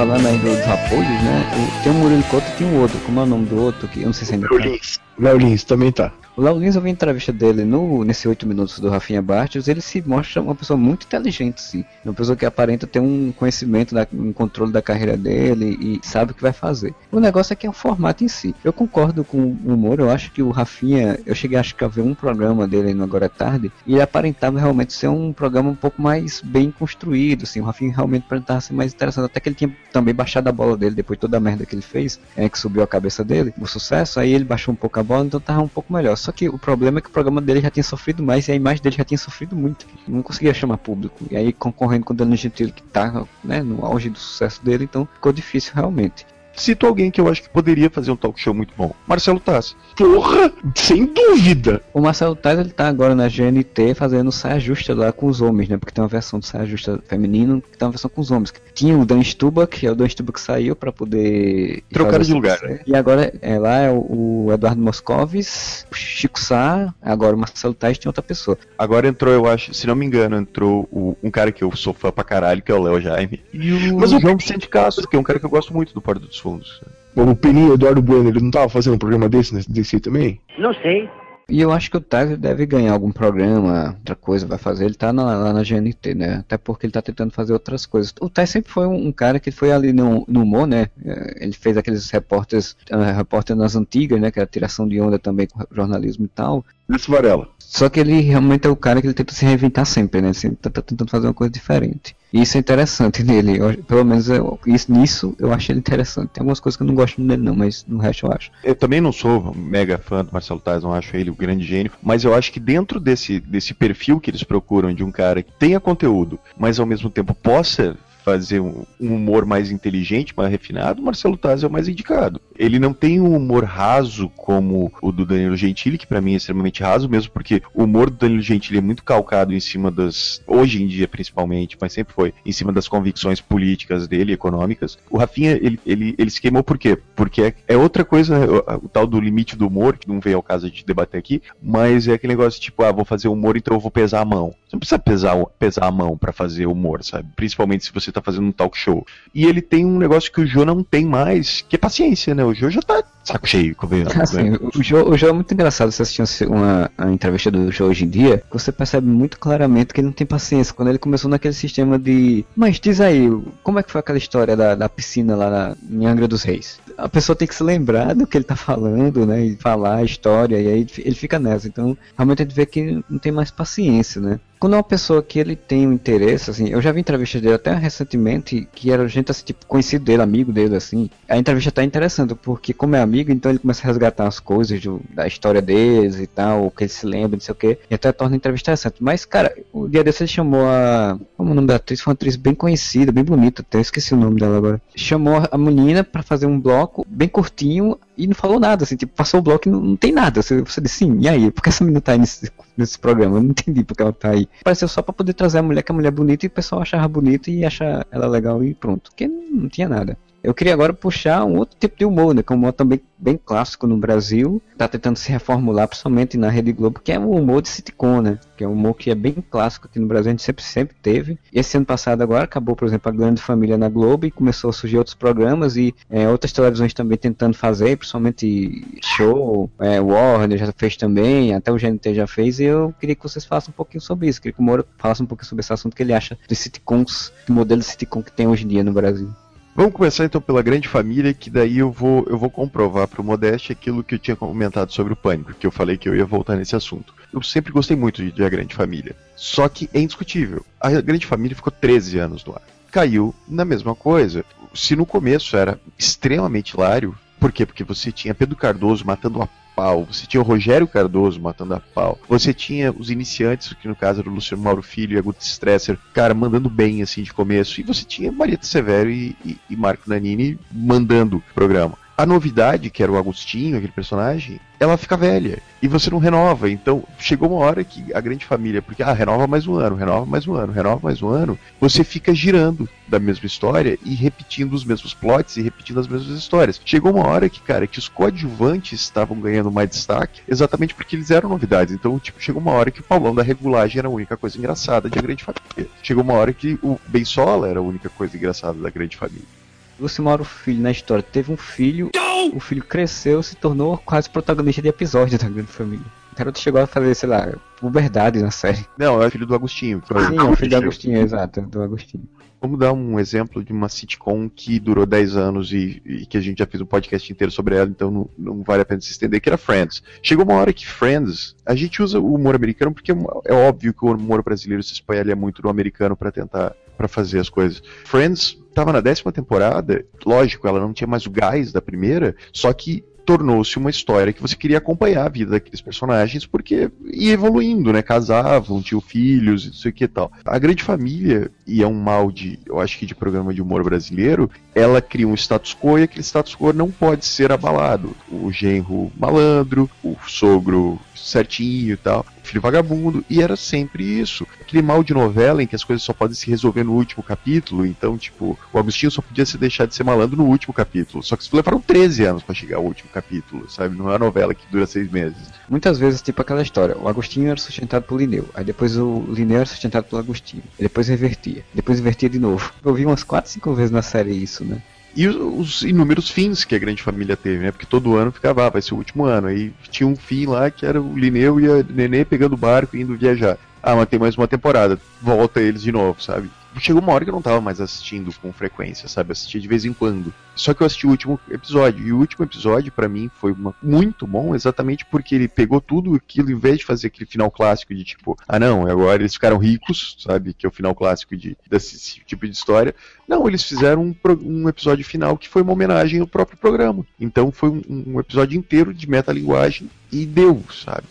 Falando aí dos apoios, né? Tem o Murilo Couto e tem o outro. Como é o nome do outro? Que eu não sei se ainda. Lins. Léo Lins também tá. O Léo Lins, eu vi a entrevista dele no, nesse 8 minutos do Rafinha Bastos, ele se mostra uma pessoa muito inteligente, sim. Uma pessoa que aparenta ter um conhecimento, da, um controle da carreira dele e sabe o que vai fazer. O negócio é que é o formato em si. Eu concordo com o humor, eu acho que o Rafinha, eu cheguei acho que a ver um programa dele no Agora é Tarde, e ele aparentava realmente ser um programa um pouco mais bem construído, assim, o Rafinha realmente aparentava ser mais interessante, até que ele tinha também baixado a bola dele depois de toda a merda que ele fez, é, que subiu a cabeça dele, o sucesso, aí ele baixou um pouco a então tava um pouco melhor. Só que o problema é que o programa dele já tinha sofrido mais e a imagem dele já tinha sofrido muito. Não conseguia chamar público. E aí concorrendo com o Danilo Gentili que tá né, no auge do sucesso dele, então ficou difícil realmente. Cito alguém que eu acho que poderia fazer um talk show muito bom. Marcelo Tassi. Porra, sem dúvida. O Marcelo Tais ele tá agora na GNT fazendo saia justa lá com os homens, né? Porque tem uma versão de saia justa feminino que tem uma versão com os homens. Tinha o Dan Stubach, que é o Dan Stubach que saiu pra poder. Fazer de lugar, né? E agora é, lá é o, o Eduardo Moscovis, o Chico Sá, agora o Marcelo Tais tem outra pessoa. Agora entrou, eu acho, se não me engano, entrou o- um cara que eu sou fã pra caralho, que é o Léo Jaime. E o Mas o- João Vicente Castro, que é um cara que eu gosto muito do Porto dos Fundos. O Peninho Eduardo Bueno, ele não tava fazendo um programa desse, nesse- desse aí também? Não sei. E eu acho que o Tais deve ganhar algum programa, outra coisa vai fazer. Ele tá na- lá na GNT, né? Até porque ele tá tentando fazer outras coisas. O Tais sempre foi um, um cara que foi ali no, no humor, né? Eh, Ele fez aqueles repórteres, uh, repórter nas antigas, né? Que era tiração de onda também com jornalismo e tal. Esse Varela. Só que ele realmente é o cara que ele tenta se reinventar sempre, né? Sempre tá, tá tentando fazer uma coisa diferente. E isso é interessante (laughs) nele. Eu- pelo menos eu, isso, nisso eu acho ele interessante. Tem algumas coisas que eu não gosto dele, não, mas no resto eu acho. Eu também não sou mega fã do Marcelo Tais, não acho ele o grande gênio, mas eu acho que dentro desse, desse perfil que eles procuram de um cara que tenha conteúdo, mas ao mesmo tempo possa fazer um, um humor mais inteligente, mais refinado, Marcelo Taz é o mais indicado. Ele não tem um humor raso como o do Danilo Gentili, que pra mim é extremamente raso, mesmo porque o humor do Danilo Gentili é muito calcado em cima das. hoje em dia principalmente, mas sempre foi, em cima das convicções políticas dele, econômicas. O Rafinha, ele, ele, ele se queimou por quê? Porque é, é outra coisa, o, o tal do limite do humor, que não veio ao caso de debater aqui, mas é aquele negócio tipo, ah, vou fazer humor, então eu vou pesar a mão. Você não precisa pesar, pesar a mão pra fazer humor, sabe? Principalmente se você tá fazendo um talk show. E ele tem um negócio que o Jô não tem mais, que é paciência, né? O Jô já tá saco cheio, convenhamos, (laughs) Assim, né? o Joe, o Joe é muito engraçado você assistir uma, uma entrevista do Joe hoje em dia, que você percebe muito claramente que ele não tem paciência. Quando ele começou naquele sistema de. Mas diz aí, como é que foi aquela história da, da piscina lá na, em Angra dos Reis? A pessoa tem que se lembrar do que ele tá falando, né? E falar a história, e aí ele fica nessa. Então, realmente a gente vê que não tem mais paciência, né? Quando é uma pessoa que ele tem um interesse, assim, eu já vi entrevistas dele até recentemente, que era gente assim, tipo, conhecido dele, amigo dele, assim. A entrevista tá interessante, porque como é amigo, então ele começa a resgatar as coisas do- da história deles e tal, o que ele se lembra, não sei o que, e até torna a entrevista interessante. Mas, cara, o dia desse ele chamou a. Como é o nome da atriz? Foi uma atriz bem conhecida, bem bonita, até esqueci o nome dela agora. Chamou a menina pra fazer um bloco bem curtinho e não falou nada, assim, tipo, passou o bloco e não, não tem nada. Você, você disse, sim, e aí? Por que essa menina tá aí nesse, nesse programa? Eu não entendi porque ela tá aí. Pareceu só pra poder trazer a mulher, que a mulher é bonita e o pessoal achava bonita e achar ela legal e pronto. Porque não, não tinha nada. Eu queria agora puxar um outro tipo de humor, né? Que é um humor também bem clássico no Brasil. Tá tentando se reformular, principalmente na Rede Globo, que é o humor de sitcom, né? Que é um humor que é bem clássico aqui no Brasil, a gente sempre, sempre teve. Esse ano passado agora acabou, por exemplo, a Grande Família na Globo e começou a surgir outros programas e é, outras televisões também tentando fazer, principalmente Show, é, Warner já fez também, até o GNT já fez, e eu queria que vocês falassem um pouquinho sobre isso, queria que o Moro falasse um pouquinho sobre esse assunto que ele acha dos sitcoms, do modelo de sitcom que tem hoje em dia no Brasil. Vamos começar então pela grande família, que daí eu vou, eu vou comprovar pro Modeste aquilo que eu tinha comentado sobre o pânico, que eu falei que eu ia voltar nesse assunto. Eu sempre gostei muito de, de A Grande Família. Só que é indiscutível. A Grande Família ficou 13 anos no ar. Caiu na mesma coisa. Se no começo era extremamente hilário, por quê? Porque você tinha Pedro Cardoso matando a pau, você tinha o Rogério Cardoso matando a pau, você tinha os iniciantes, que no caso era o Luciano Mauro Filho e a Guto Stresser, cara, mandando bem assim de começo, e você tinha Marieta Severo e, e, e Marco Nanini mandando o programa. A novidade, que era o Agostinho, aquele personagem, ela fica velha. E você não renova. Então, chegou uma hora que a grande família, porque, ah, renova mais um ano, renova mais um ano, renova mais um ano, você fica girando da mesma história e repetindo os mesmos plots e repetindo as mesmas histórias. Chegou uma hora que, cara, que os coadjuvantes estavam ganhando mais destaque exatamente porque eles eram novidades. Então, tipo, chegou uma hora que o Paulão da regulagem era a única coisa engraçada de A Grande Família. Chegou uma hora que o Ben Sola era a única coisa engraçada da Grande Família. Lúcio Mauro Filho na história teve um filho, o filho cresceu, se tornou quase protagonista de episódio da Grande Família. O garoto chegou a fazer, sei lá, puberdade na série. Não, é filho do Agostinho. Sim, é o filho do Agostinho, exato, do Agostinho. Vamos dar um exemplo de uma sitcom que durou 10 anos e, e que a gente já fez um podcast inteiro sobre ela, então não, não vale a pena se estender, que era Friends. Chegou uma hora que Friends, a gente usa o humor americano porque é óbvio que o humor brasileiro se espalha muito no americano para tentar para fazer as coisas. Friends estava na décima temporada, lógico, ela não tinha mais o gás da primeira, só que tornou-se uma história que você queria acompanhar a vida daqueles personagens porque ia evoluindo, né? Casavam, tinham filhos, não sei o que e tal. A grande família, e é um mal de, eu acho que de programa de humor brasileiro, ela cria um status quo e aquele status quo não pode ser abalado. O genro malandro, o sogro certinho e tal, filho vagabundo, e era sempre isso. Aquele mal de novela em que as coisas só podem se resolver no último capítulo, então, tipo, o Agostinho só podia se deixar de ser malandro no último capítulo. Só que levaram 13 anos para chegar ao último capítulo, sabe? Não é uma novela que dura seis meses. Muitas vezes, tipo aquela história, o Agostinho era sustentado por Lineu, aí depois o Lineu era sustentado pelo Agostinho, depois revertia, depois invertia de novo. Eu vi umas 4, 5 vezes na série isso, né? E os, os, inúmeros fins que a grande família teve, né? Porque todo ano ficava, ah, vai ser o último ano. Aí tinha um fim lá que era o Lineu e a Nenê pegando o barco e indo viajar. Ah, mas tem mais uma temporada. Volta eles de novo, sabe? Chegou uma hora que eu não tava mais assistindo com frequência, sabe? Assistia de vez em quando. Só que eu assisti o último episódio. E o último episódio, para mim, foi uma, muito bom, exatamente porque ele pegou tudo aquilo, em vez de fazer aquele final clássico de tipo, ah não, agora eles ficaram ricos, sabe? Que é o final clássico de, desse tipo de história. Não, eles fizeram um, um episódio final que foi uma homenagem ao próprio programa. Então foi um, um episódio inteiro de metalinguagem e deu, sabe?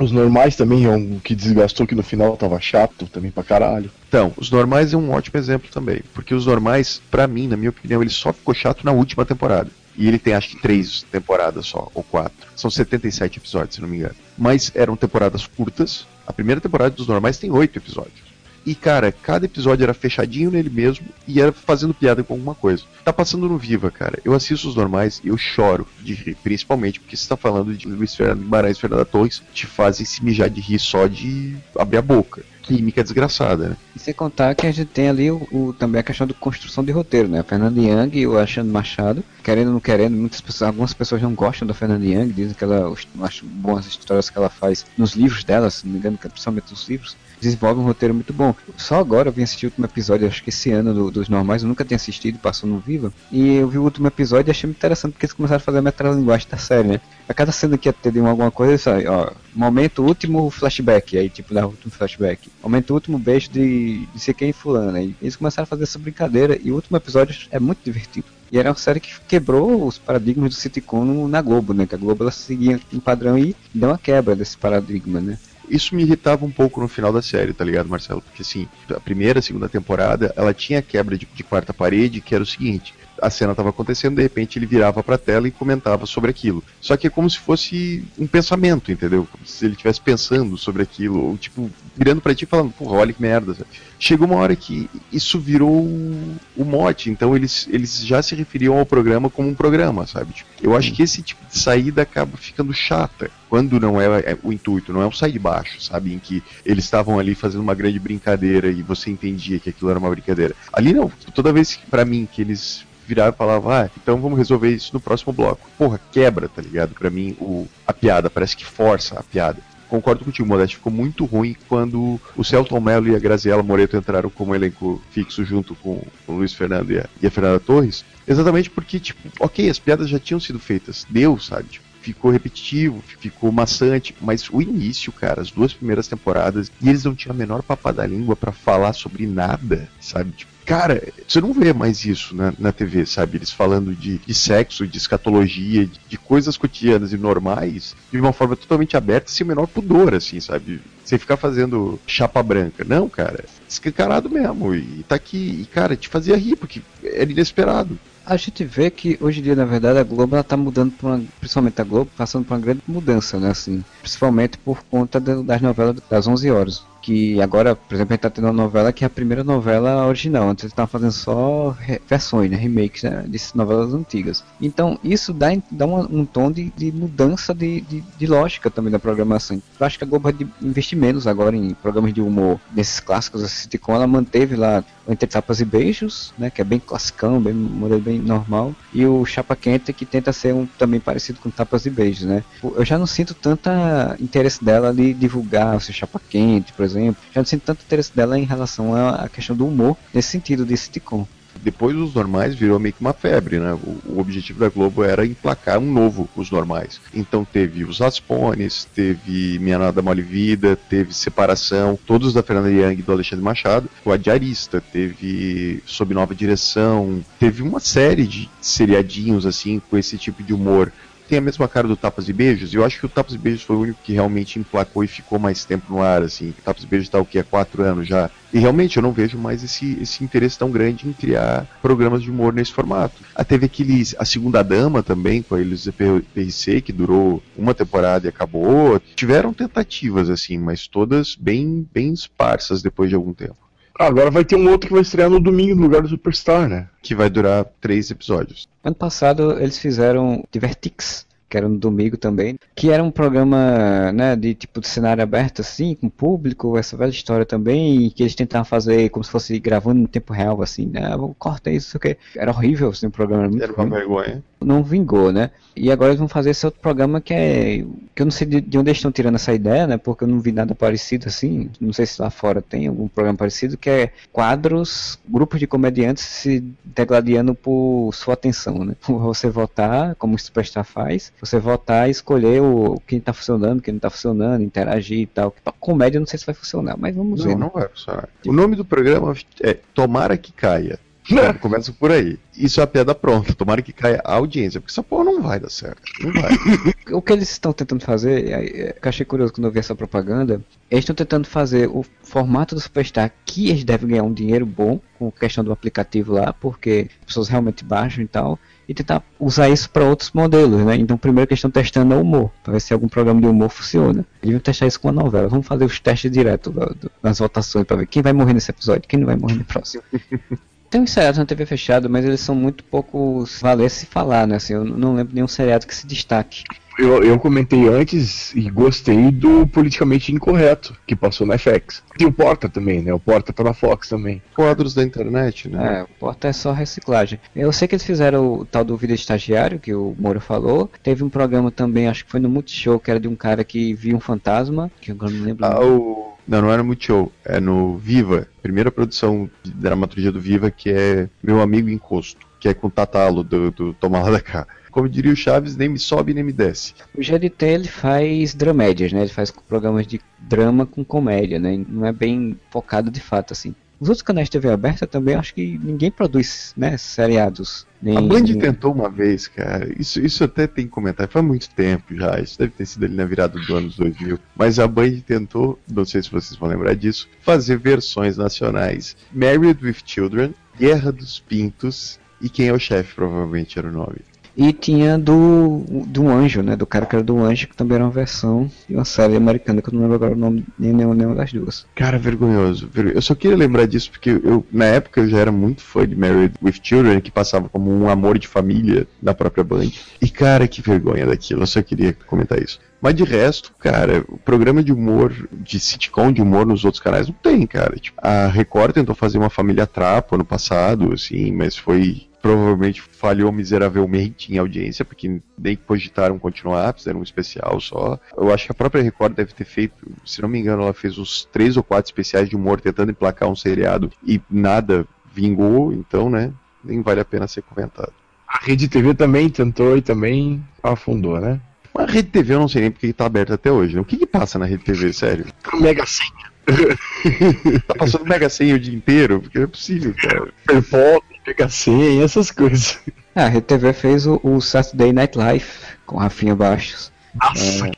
Os normais também é um que desgastou que no final tava chato também pra caralho. Então, os normais é um ótimo exemplo também. Porque os normais, pra mim, na minha opinião, ele só ficou chato na última temporada. E ele tem acho que três temporadas só, ou quatro. São 77 episódios, se não me engano. Mas eram temporadas curtas. A primeira temporada dos normais tem oito episódios. E, cara, cada episódio era fechadinho nele mesmo e era fazendo piada com alguma coisa. Tá passando no Viva, cara. Eu assisto os normais e eu choro de rir, principalmente porque você tá falando de Luiz Fernando Guimarães e Fernanda Torres, te fazem se mijar de rir só de abrir a boca. Química desgraçada, né? E sem contar que a gente tem ali o, o- também a questão de construção de roteiro, né? A Fernanda Young e o Alexandre Machado, querendo ou não querendo, muitas pessoas, algumas pessoas não gostam da Fernanda Young, dizem que ela acho boas histórias que ela faz nos livros dela, se não me engano, é principalmente nos livros, desenvolve um roteiro muito bom. Só agora eu vim assistir o último episódio, acho que esse ano do- dos normais, eu nunca tinha assistido, passou no Viva, e eu vi o último episódio e achei muito interessante porque eles começaram a fazer a metalinguagem da série, né? A cada cena que ia ter de uma- alguma coisa, sabe, ó, momento último flashback, aí tipo dá o último flashback. Momento último beijo de, de sei quem fulano. Aí eles começaram a fazer essa brincadeira e o último episódio é muito divertido. E era uma série que quebrou os paradigmas do sitcom na Globo, né? Que a Globo ela seguia um padrão e deu uma quebra desse paradigma, né? Isso me irritava um pouco no final da série, tá ligado, Marcelo? Porque assim, a primeira, a segunda temporada, ela tinha quebra de, de quarta parede, que era o seguinte: a cena tava acontecendo, de repente ele virava pra tela e comentava sobre aquilo. Só que é como se fosse um pensamento, entendeu? Como se ele estivesse pensando sobre aquilo, ou tipo, virando pra ti e falando, porra, olha que merda. sabe? Chegou uma hora que isso virou o, mote, então eles, eles já se referiam ao programa como um programa, sabe? Tipo, eu acho que esse tipo de saída acaba ficando chata. Quando não é, é o intuito, não é um sai de baixo, sabe? Em que eles estavam ali fazendo uma grande brincadeira e você entendia que aquilo era uma brincadeira. Ali não, toda vez que, pra mim que eles viraram e falavam, ah, então vamos resolver isso no próximo bloco. Porra, quebra, tá ligado? Pra mim, o, a piada, parece que força a piada. Concordo contigo, Modeste, ficou muito ruim quando o Celton Mello e a Graziella Moreto entraram como elenco fixo junto com o Luiz Fernando e a, e a Fernanda Torres. Exatamente porque, tipo, ok, as piadas já tinham sido feitas, deu, sabe? Tipo, ficou repetitivo, ficou maçante, mas o início, cara, as duas primeiras temporadas, e eles não tinham a menor papada língua pra falar sobre nada, sabe? Tipo, cara, você não vê mais isso na, na TV, sabe? Eles falando de, de sexo, de escatologia, de, de coisas cotidianas e normais, de uma forma totalmente aberta, sem o menor pudor, assim, sabe? Sem ficar fazendo chapa branca. Não, cara, escancarado mesmo. E tá aqui, e cara, te fazia rir, porque era inesperado. A gente vê que hoje em dia, na verdade, a Globo ela tá mudando, uma, principalmente a Globo, passando por uma grande mudança, né, assim, principalmente por conta da- das novelas das 11 horas. Que agora, por exemplo, a gente tá tendo uma novela que é a primeira novela original. Antes eles estavam fazendo só versões, né, remakes né, de novelas antigas. Então, isso dá, dá uma- um tom de, de mudança de, de, de lógica também da programação. Eu acho que a Globo vai investir menos agora em programas de humor desses clássicos. A sitcom ela manteve lá Entre Tapas e Beijos, né, que é bem classicão, bem bem normal, e o Chapa Quente que tenta ser um também parecido com Tapas e Beijos, né. Eu já não sinto tanta interesse dela de divulgar o seu Chapa Quente, por exemplo. Já não sinto tanto interesse dela em relação à questão do humor nesse sentido de sitcom. Depois dos normais virou meio que uma febre, né? O, o objetivo da Globo era emplacar um novo os normais. Então teve os Raspones, teve Minha Nada Mole Vida, teve Separação, todos da Fernanda Young e do Alexandre Machado, o Adiarista, teve Sob Nova Direção, teve uma série de seriadinhos assim com esse tipo de humor tem a mesma cara do Tapas e Beijos, e eu acho que o Tapas e Beijos foi o único que realmente emplacou e ficou mais tempo no ar, assim. O Tapas e Beijos tá o que? Há quatro anos já. E realmente eu não vejo mais esse, esse interesse tão grande em criar programas de humor nesse formato. Ah, teve aquele A Segunda Dama também, com a Elisa PRC, que durou uma temporada e acabou. Tiveram tentativas, assim, mas todas bem, bem esparsas depois de algum tempo. Ah, Agora vai ter um outro que vai estrear no domingo no lugar do Superstar, né? Que vai durar três episódios. Ano passado eles fizeram Divertix, que era no domingo também, que era um programa, né, de tipo de cenário aberto assim, com público, essa velha história também, que eles tentavam fazer como se fosse gravando no tempo real, assim, né, vou cortar isso, o que era horrível, assim, o programa era muito Era uma ruim. vergonha. Não vingou, né? E agora eles vão fazer esse outro programa que é. que eu não sei de, de onde eles estão tirando essa ideia, né? Porque eu não vi nada parecido assim. Não sei se lá fora tem algum programa parecido, que é quadros, grupos de comediantes se degladiando por sua atenção, né? (laughs) Você votar, como o Superstar faz, você votar e escolher o quem tá funcionando, quem não tá funcionando, interagir e tal. Pra comédia eu não sei se vai funcionar, mas vamos ver. Não, né? não vai funcionar. O nome do programa é Tomara que Caia. Já Começa por aí. Isso é a piada pronta. Tomara que caia a audiência, porque essa porra não vai dar certo. Não vai. (laughs) O que eles estão tentando fazer, é, que eu achei curioso quando eu vi essa propaganda, eles estão tentando fazer o formato do Superstar que eles devem ganhar um dinheiro bom com a questão do aplicativo lá, porque as pessoas realmente baixam e tal, e tentar usar isso para outros modelos, né? Então, primeiro que eles estão testando é o humor, para ver se algum programa de humor funciona. Eles vão testar isso com a novela. Vamos fazer os testes direto do- do- das votações para ver quem vai morrer nesse episódio, quem não vai morrer no próximo. (laughs) Tem uns seriados na TV fechada, mas eles são muito pouco valer se falar, né? Assim, eu não lembro nenhum seriado que se destaque. Eu, eu comentei antes e gostei do Politicamente Incorreto, que passou na FX. Tem o Porta também, né? O Porta tá na Fox também. Quadros da internet, né? É, o Porta é só reciclagem. Eu sei que eles fizeram o tal do Vida Estagiário, que o Moro falou. Teve um programa também, acho que foi no Multishow, que era de um cara que via um fantasma, que eu agora não lembro. Ah, o... Não, não é no Multishow, é no Viva, primeira produção de dramaturgia do Viva, que é Meu Amigo Encosto, que é com Tatalo, do, do da Cá. Como diria o Chaves, nem me sobe nem me desce. O GDT ele faz dramédias, né? Ele faz programas de drama com comédia, né? Não é bem focado de fato, assim. Os outros canais de TV aberta também acho que ninguém produz, né? Seriados. Nem, A Band nem- tentou uma vez, cara. Isso, isso até tem que comentar. Faz muito tempo já. Isso deve ter sido ali na virada do anos 2000. Mas a Band tentou, não sei se vocês vão lembrar disso, fazer versões nacionais. Married with Children, Guerra dos Pintos e Quem é o Chefe, provavelmente era o nome. E tinha do, do Anjo, né? Do cara que era do Anjo, que também era uma versão de uma série americana, que eu não lembro agora o nome nem nenhuma, nenhuma das duas. Cara, vergonhoso. vergo- Eu só queria lembrar disso porque eu, na época, eu já era muito fã de Married with Children, que passava como um amor de família da própria Band. E, cara, que vergonha daquilo. Eu só queria comentar isso. Mas de resto, cara, o programa de humor, de sitcom de humor nos outros canais não tem, cara. Tipo, a Record tentou fazer uma família trapo ano passado, assim, mas foi. Provavelmente falhou miseravelmente em audiência, porque nem cogitaram continuar, fizeram um especial só. Eu acho que a própria Record deve ter feito, se não me engano, ela fez uns três ou quatro especiais de humor tentando emplacar um seriado e nada vingou, então, né? Nem vale a pena ser comentado. A Rede TV também tentou e também afundou, né? Mas a Rede TV eu não sei nem porque tá aberta até hoje. né? O que que passa na Rede TV, sério? Mega Senha. (laughs) tá passando Mega Senha o dia inteiro? Porque não é possível, cara. Perpol, Mega Senha, essas coisas. Ah, a RedeTV fez o, o Saturday Night Live com Rafinha Bastos. Nossa.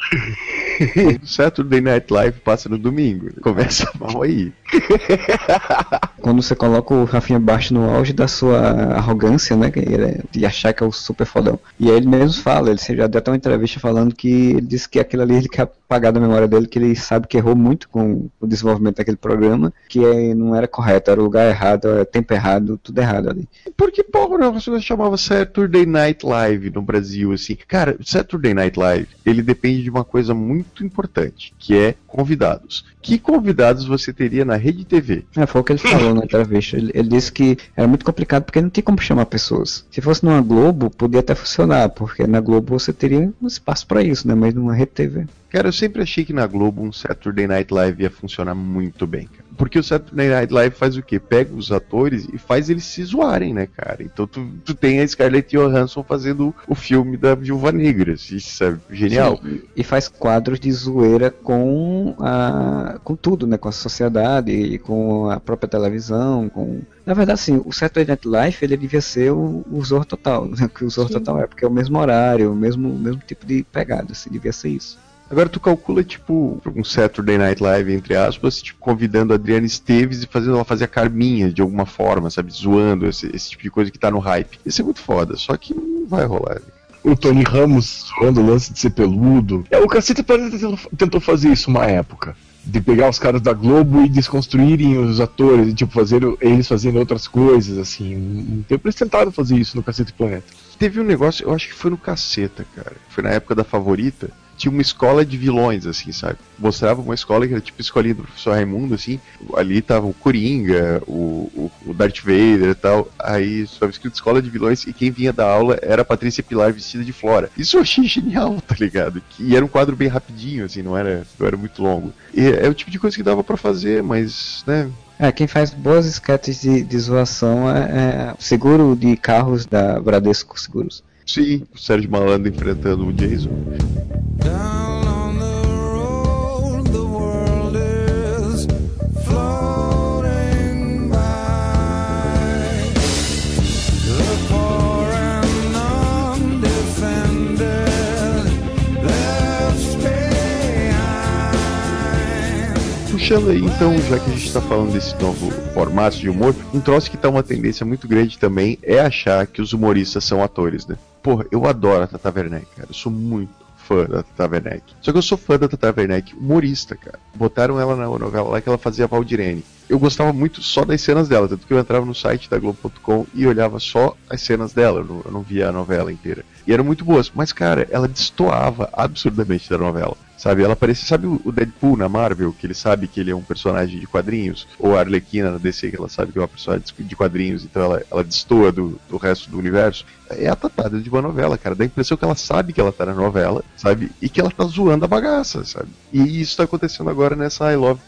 O (laughs) Saturday Night Live passa no domingo. Começa mal aí. (laughs) Quando você coloca o Rafinha Bastos no auge da sua arrogância, né? é- De achar que é o super fodão. E aí ele mesmo fala, ele já deu até uma entrevista falando que ele disse que aquilo ali ele quer apagar da memória dele, que ele sabe que errou muito com o desenvolvimento daquele programa, que não era correto, era o lugar errado, era tempo errado, tudo errado ali. Por que porra negócio chamava Saturday Night Live no Brasil, assim? Cara, Saturday Night Live, ele depende de uma coisa muito importante, que é convidados. Que convidados você teria na Rede TV? É, foi o que ele falou na entrevista. Ele, ele disse que era muito complicado porque não tinha como chamar pessoas. Se fosse numa Globo, podia até funcionar, porque na Globo você teria um espaço pra isso, né? Mas numa rede TV. Cara, eu sempre achei que na Globo um Saturday Night Live ia funcionar muito bem, cara. Porque o Saturday Night Live faz o quê? Pega os atores e faz eles se zoarem, né, cara? Então tu, tu tem a Scarlett Johansson fazendo o filme da Viúva Negra. Isso é genial. Sim, e faz quadros de zoeira com a com tudo, né? Com a sociedade, com a própria televisão, com na verdade, sim, o Saturday Night Live ele devia ser o, o Zorro Total, (laughs) né? Que o Zorro Sim. Total é, porque é o mesmo horário, o mesmo, o mesmo tipo de pegada, assim, devia ser isso. Agora tu calcula, tipo, um Saturday Night Live, entre aspas, tipo, convidando a Adriana Esteves e fazendo ela fazer a Carminha de alguma forma, sabe? Zoando esse, esse tipo de coisa que tá no hype. Isso é muito foda, só que não vai rolar. né? O Tony Ramos zoando o lance de ser peludo. É, o Cacete Planeta tentou, fazer isso uma época. De pegar os caras da Globo e desconstruírem os atores, e, tipo, fazer eles fazendo outras coisas, assim. Um tempo eles tentaram fazer isso no Cacete Planeta. Teve um negócio, eu acho que foi no Caceta, cara. Foi na época da Favorita. Tinha uma escola de vilões, assim, sabe? Mostrava uma escola que era tipo escolinha do professor Raimundo, assim. Ali tava o Coringa, o, o, Darth Vader e tal. Aí estava escrito escola de vilões e quem vinha da aula era a Patrícia Pilar vestida de Flora. Isso eu achei (laughs) genial, tá ligado? E era um quadro bem rapidinho, assim, não era, não era muito longo. E é o tipo de coisa que dava pra fazer, mas, né? É, quem faz boas sketches de, de zoação é, é o seguro de carros da Bradesco Seguros. Sim, o Sérgio Malandro enfrentando o Jason. puxando aí, então, já que a gente está falando desse novo formato de humor, um troço que está uma tendência muito grande também é achar que os humoristas são atores, né? Porra, eu adoro a Tata Werneck, cara. Eu sou muito fã da Tata Werneck. Só que eu sou fã da Tata Werneck humorista, cara. Botaram ela na novela lá que ela fazia Valdirene. Eu gostava muito só das cenas dela, tanto que eu entrava no site da Globo.com e olhava só as cenas dela, eu não, eu não via a novela inteira. E eram muito boas, mas cara, ela destoava absurdamente da novela. Sabe, ela parece, sabe o Deadpool na Marvel, que ele sabe que ele é um personagem de quadrinhos, ou a Arlequina na DC, que ela sabe que é uma personagem de quadrinhos, então ela, ela destoa do, do resto do universo. É a tatada de uma novela, cara. Dá a impressão que ela sabe que ela tá na novela, sabe? E que ela tá zoando a bagaça, sabe? E isso tá acontecendo agora nessa I Love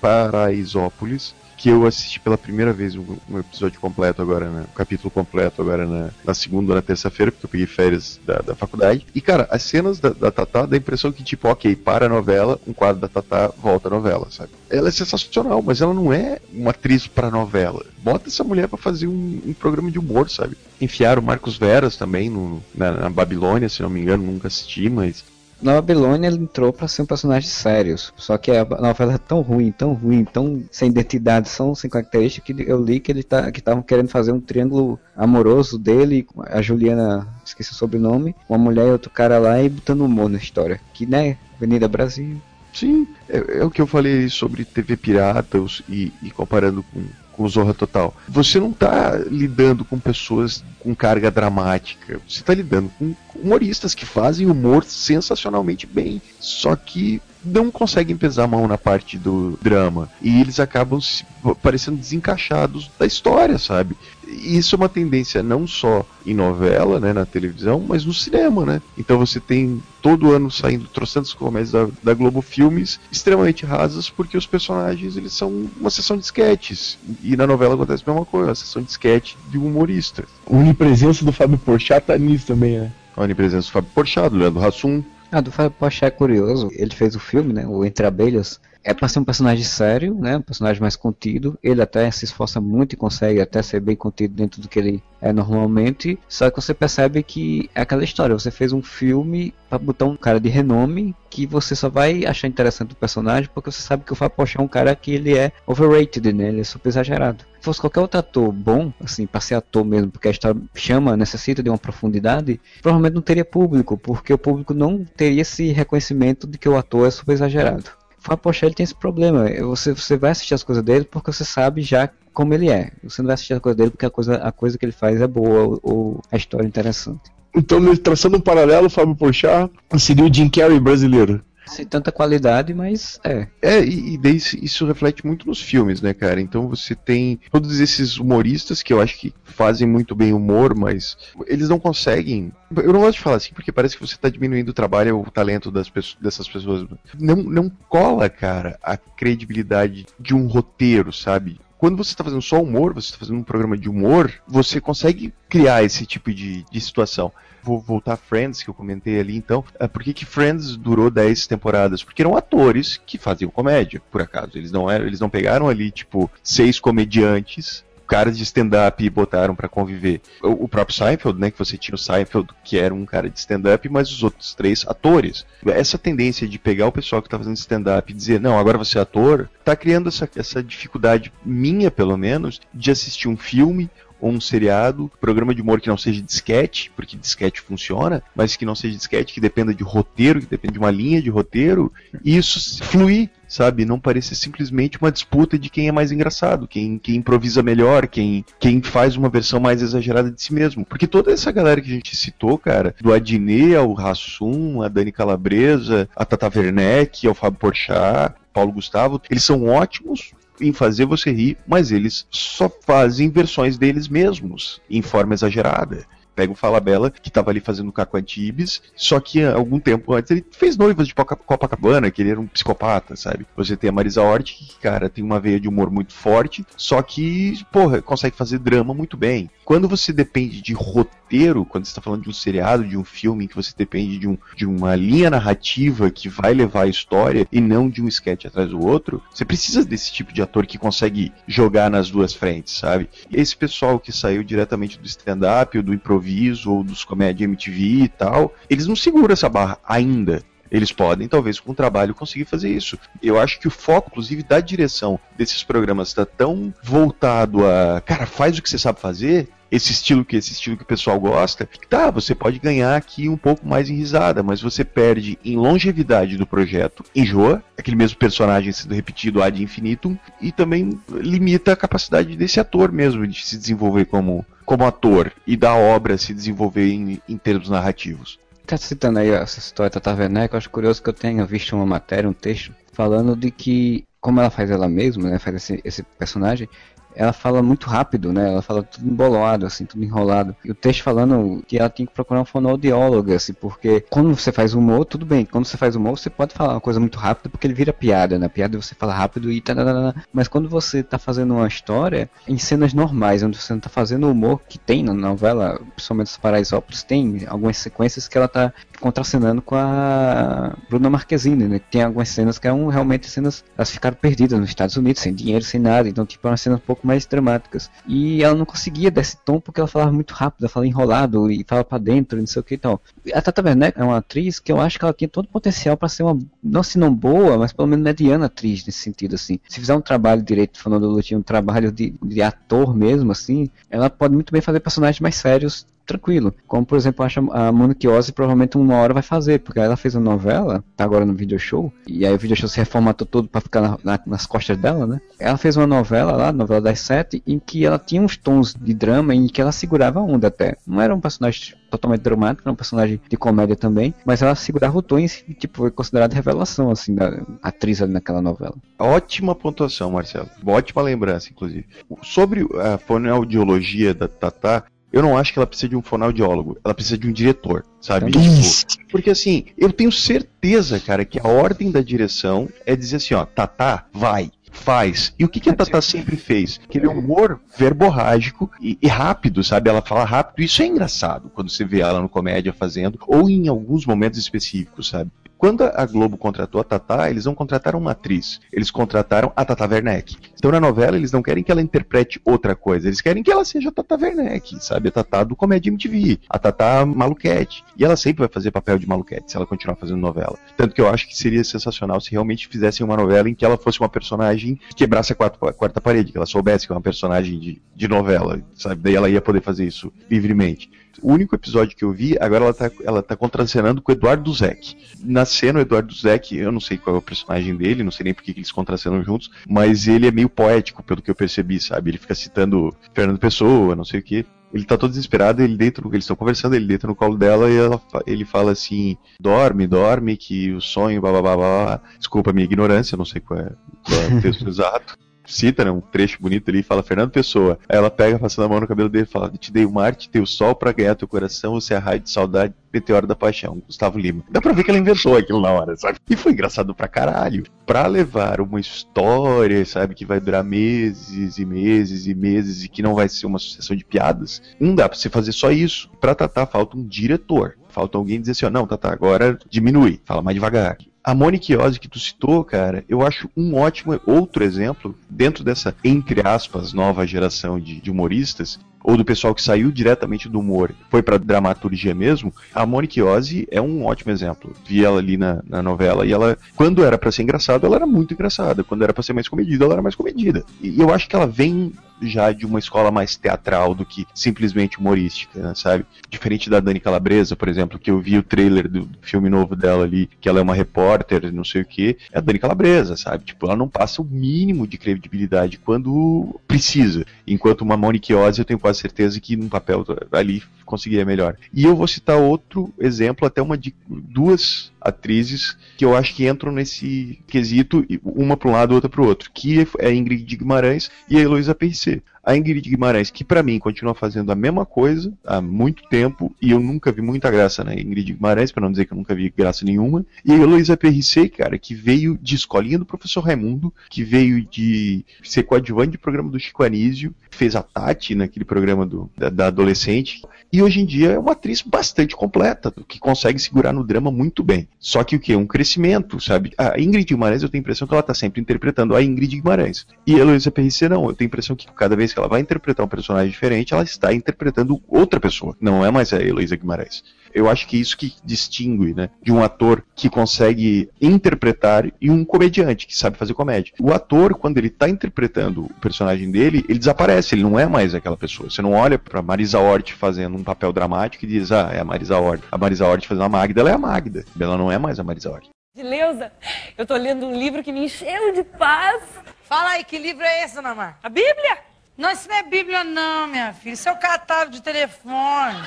Paraisópolis que eu assisti pela primeira vez um, um episódio completo agora, né? Um capítulo completo agora na, na segunda ou na terça-feira, porque eu peguei férias da, da faculdade. E, cara, as cenas da, da Tatá dá a impressão que, tipo, ok, para a novela, um quadro da Tatá volta a novela, sabe? Ela é sensacional, mas ela não é uma atriz para novela. Bota essa mulher para fazer um, um, programa de humor, sabe? Enfiaram o Marcos Veras também no, na, na Babilônia, se não me engano, nunca assisti, mas na Babilônia ele entrou para ser um personagem sério. Só que a novela é tão ruim, tão ruim, tão sem identidade, tão sem característica que eu li que ele tá, que estavam querendo fazer um triângulo amoroso dele, a Juliana, esqueci o sobrenome, uma mulher e outro cara lá e botando humor na história. Que né, Avenida Brasil. Sim, é, é o que eu falei sobre TV Piratas e, e comparando com com Zorra Total. Você não está lidando com pessoas com carga dramática. Você está lidando com humoristas que fazem humor sensacionalmente bem. Só que não conseguem pesar a mão na parte do drama. E eles acabam se, parecendo desencaixados da história, sabe? E isso é uma tendência não só em novela, né, na televisão, mas no cinema, né? Então você tem todo ano saindo trocentos comédias da, da Globo Filmes extremamente rasas porque os personagens eles são uma sessão de sketches. E na novela acontece a mesma coisa, uma sessão de sketch de um humorista. A onipresença do Fábio Porchat tá nisso também, né? A onipresença do Fábio Porchat, do Leandro Hassum, ah, do Fábio Pochá é curioso. Ele fez o filme, né? O Entre Abelhas. É para ser um personagem sério, né? Um personagem mais contido. Ele até se esforça muito e consegue até ser bem contido dentro do que ele é normalmente. Só que você percebe que é aquela história. Você fez um filme para botar um cara de renome que você só vai achar interessante o personagem porque você sabe que o Fábio Pochá é um cara que ele é overrated, né? Ele é super exagerado. Se fosse qualquer outro ator bom, assim, para ser ator mesmo, porque a história chama, necessita de uma profundidade, provavelmente não teria público, porque o público não teria esse reconhecimento de que o ator é super exagerado. Fábio Pochá ele tem esse problema. Você, você vai assistir as coisas dele porque você sabe já como ele é. Você não vai assistir as coisas dele porque a coisa, a coisa que ele faz é boa ou, ou a história é interessante. Então, traçando um paralelo, Fábio Pochá seria o Jim Carrey brasileiro sem tanta qualidade, mas é. É, e, e daí isso reflete muito nos filmes, né, cara? Então você tem todos esses humoristas que eu acho que fazem muito bem humor, mas eles não conseguem. Eu não gosto de falar assim porque parece que você está diminuindo o trabalho ou o talento das pessoas, dessas pessoas. Não, não cola, cara, a credibilidade de um roteiro, sabe? quando você está fazendo só humor, você está fazendo um programa de humor, você consegue criar esse tipo de, de situação vou voltar a Friends, que eu comentei ali então. É, por que, que Friends durou 10 temporadas? Porque eram atores que faziam comédia, por acaso. Eles não eram, eles não pegaram ali, tipo, seis comediantes caras de stand-up e botaram para conviver. O, próprio Seinfeld, né, que você tinha o Seinfeld, que era um cara de stand-up, mas os outros três atores. Essa tendência de pegar o pessoal que tá fazendo stand-up e dizer, não, agora você é ator, tá criando essa, essa dificuldade minha, pelo menos, de assistir um filme ou um seriado, programa de humor que não seja disquete, porque disquete funciona, mas que não seja disquete, que dependa de roteiro, que dependa de uma linha de roteiro, e isso fluir, sabe? Não parecer simplesmente uma disputa de quem é mais engraçado, quem, quem improvisa melhor, quem, quem faz uma versão mais exagerada de si mesmo. Porque toda essa galera que a gente citou, cara, do Adnet ao Rassum, a Dani Calabresa, a Tata Werneck, ao Fábio Porchat, Paulo Gustavo, eles são ótimos em fazer você rir, mas eles só fazem versões deles mesmos, em forma exagerada. Pega o Falabella, que estava ali fazendo Caco Antibes, só que algum tempo antes ele fez noivas de Copacabana, que ele era um psicopata, sabe? Você tem a Marisa Hort, que, cara, tem uma veia de humor muito forte, só que, porra, consegue fazer drama muito bem. Quando você depende de roteiro, quando você está falando de um seriado, de um filme, que você depende de, um, de uma linha narrativa que vai levar a história e não de um sketch atrás do outro, você precisa desse tipo de ator que consegue jogar nas duas frentes, sabe? E esse pessoal que saiu diretamente do stand-up, ou do improviso, ou dos comédia MTV e tal, eles não seguram essa barra ainda Eles podem, talvez, com o trabalho, conseguir fazer isso. Eu acho que o foco, inclusive, da direção desses programas está tão voltado a, cara, faz o que você sabe fazer, esse estilo que esse estilo que o pessoal gosta, tá, você pode ganhar aqui um pouco mais em risada, mas você perde em longevidade do projeto, enjoa, aquele mesmo personagem sendo repetido ad infinitum, e também limita a capacidade desse ator mesmo de se desenvolver como, como ator e da obra se desenvolver em, em termos narrativos. Tá citando aí essa história da Tata Werneck, eu acho curioso que eu tenha visto uma matéria, um texto, falando de que, como ela faz ela mesma, né, faz esse, esse personagem, ela fala muito rápido, né? Ela fala tudo embolado, assim, tudo enrolado. E o texto falando que ela tinha que procurar um fonoaudiólogo, assim, porque quando você faz humor, tudo bem. Quando você faz humor, você pode falar uma coisa muito rápida porque ele vira piada, né? Piada você fala rápido e tá, Mas quando você tá fazendo uma história em cenas normais, onde você não tá fazendo o humor que tem na novela, principalmente os Paraisópolis, tem algumas sequências que ela tá contracenando com a Bruna Marquezine, né? Tem algumas cenas que eram realmente cenas, elas ficaram perdidas nos Estados Unidos, sem dinheiro, sem nada. Então, tipo, eram cenas um pouco mais dramáticas. E ela não conseguia desse tom porque ela falava muito rápido, ela falava enrolado e falava para dentro, não sei o que e tal. A Tata Werneck é uma atriz que eu acho que ela tinha todo o potencial para ser uma, não se não boa, mas pelo menos mediana atriz nesse sentido, assim. Se fizer um trabalho direito falando do um trabalho de, de ator mesmo, assim, ela pode muito bem fazer personagens mais sérios tranquilo. Como, por exemplo, acho a Monique Ozzy provavelmente uma hora vai fazer, porque ela fez uma novela, tá agora no video show, e aí o video show se reformatou todo para ficar na, na, nas costas dela, né? Ela fez uma novela lá, novela das sete, em que ela tinha uns tons de drama em que ela segurava a onda até. Não era um personagem totalmente dramático, era um personagem de comédia também, mas ela segurava o tom e, tipo, foi considerada revelação, assim, da atriz ali naquela novela. Ótima pontuação, Marcelo. Ótima lembrança, inclusive. Sobre a fonoaudiologia da Tatá, eu não acho que ela precisa de um fonoaudiólogo, ela precisa de um diretor, sabe? Tipo, porque assim, eu tenho certeza, cara, que a ordem da direção é dizer assim, ó, Tatá, vai, faz. E o que, que a Tata sempre fez? Aquele humor verborrágico e, e, rápido, sabe? Ela fala rápido. Isso é engraçado quando você vê ela no comédia fazendo, ou em alguns momentos específicos, sabe? Quando a Globo contratou a Tatá, eles não contrataram uma atriz, eles contrataram a Tata Werneck. Então na novela eles não querem que ela interprete outra coisa, eles querem que ela seja a Tata Werneck, sabe? A Tatá do Comédia MTV, a Tata Maluquete. E ela sempre vai fazer papel de Maluquete se ela continuar fazendo novela. Tanto que eu acho que seria sensacional se realmente fizessem uma novela em que ela fosse uma personagem que quebrasse a quarta, a quarta parede, que ela soubesse que é uma personagem de, de novela, sabe? Daí ela ia poder fazer isso livremente. O único episódio que eu vi, agora ela tá, ela tá contracenando com o Eduardo Zeck. Na cena, o Eduardo Zeck, eu não sei qual é o personagem dele, não sei nem por que eles contracenam juntos, mas ele é meio poético, pelo que eu percebi, sabe? Ele fica citando Fernando Pessoa, não sei o que. Ele tá todo desesperado, ele dentro, eles estão conversando, ele deita no colo dela e ela, ele fala assim: dorme, dorme, que o sonho, blá blá blá blá. Desculpa a minha ignorância, não sei qual é, qual é o texto (laughs) exato cita, né, um trecho bonito ali, fala Fernando Pessoa. Aí ela pega, passando a mão no cabelo dele fala: Te dei o mar, te dei o sol para ganhar teu coração, você é a raio de saudade, meteoro da paixão. Gustavo Lima. Dá pra ver que ela inventou aquilo na hora, sabe? E foi engraçado pra caralho. Pra levar uma história, sabe, que vai durar meses e meses e meses e que não vai ser uma sucessão de piadas, não dá pra você fazer só isso. Pra Tatá falta um diretor. Falta alguém dizer assim, ó, não, Tatá, agora diminui, fala mais devagar. A Monique Ozzy que tu citou, cara, eu acho um ótimo outro exemplo dentro dessa, entre aspas, nova geração de, de humoristas, ou do pessoal que saiu diretamente do humor, foi pra dramaturgia mesmo, a Monique Ozzy é um ótimo exemplo. Vi ela ali na, na novela e ela, quando era para ser engraçada, ela era muito engraçada. Quando era para ser mais comedida, ela era mais comedida. E eu acho que ela vem já de uma escola mais teatral do que simplesmente humorística, né, sabe? Diferente da Dani Calabresa, por exemplo, que eu vi o trailer do filme novo dela ali, que ela é uma repórter, não sei o que, é a Dani Calabresa, sabe? Tipo, ela não passa o mínimo de credibilidade quando precisa. Enquanto uma Monique Oz, eu tenho quase certeza que num papel ali conseguiria melhor. E eu vou citar outro exemplo, até uma de duas atrizes que eu acho que entram nesse quesito, uma para um lado, outra para o outro, que é a Ingrid Guimarães e a Heloísa PRC. A Ingrid Guimarães, que para mim continua fazendo a mesma coisa há muito tempo, e eu nunca vi muita graça na Ingrid Guimarães, para não dizer que eu nunca vi graça nenhuma. E a Heloísa PRC, cara, que veio de escolinha do professor Raimundo, que veio de ser coadjuvante de programa do Chico Anísio, fez a Tati naquele programa do, da, da adolescente, e hoje em dia é uma atriz bastante completa, que consegue segurar no drama muito bem. Só que o que? Um crescimento, sabe? A Ingrid Guimarães, eu tenho a impressão que ela tá sempre interpretando a Ingrid Guimarães. E a Heloísa PRC não, eu tenho a impressão que cada vez vez que ela vai interpretar um personagem diferente, ela está interpretando outra pessoa. Não é mais a Heloísa Guimarães. Eu acho que é isso que distingue, né, de um ator que consegue interpretar e um comediante que sabe fazer comédia. O ator, quando ele está interpretando o personagem dele, ele desaparece, ele não é mais aquela pessoa. Você não olha para Marisa Hort fazendo um papel dramático e diz, ah, é a Marisa Hort. A Marisa Hort fazendo a Magda, ela é a Magda. Ela não é mais a Marisa Hort. Leusa, eu tô lendo um livro que me encheu de paz. Fala aí, que livro é esse, dona Mar? A Bíblia? Não, isso não é Bíblia não, minha filha. Isso é o catálogo de telefone.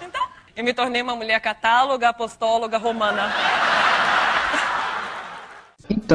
Então, eu me tornei uma mulher catáloga, apostóloga, romana.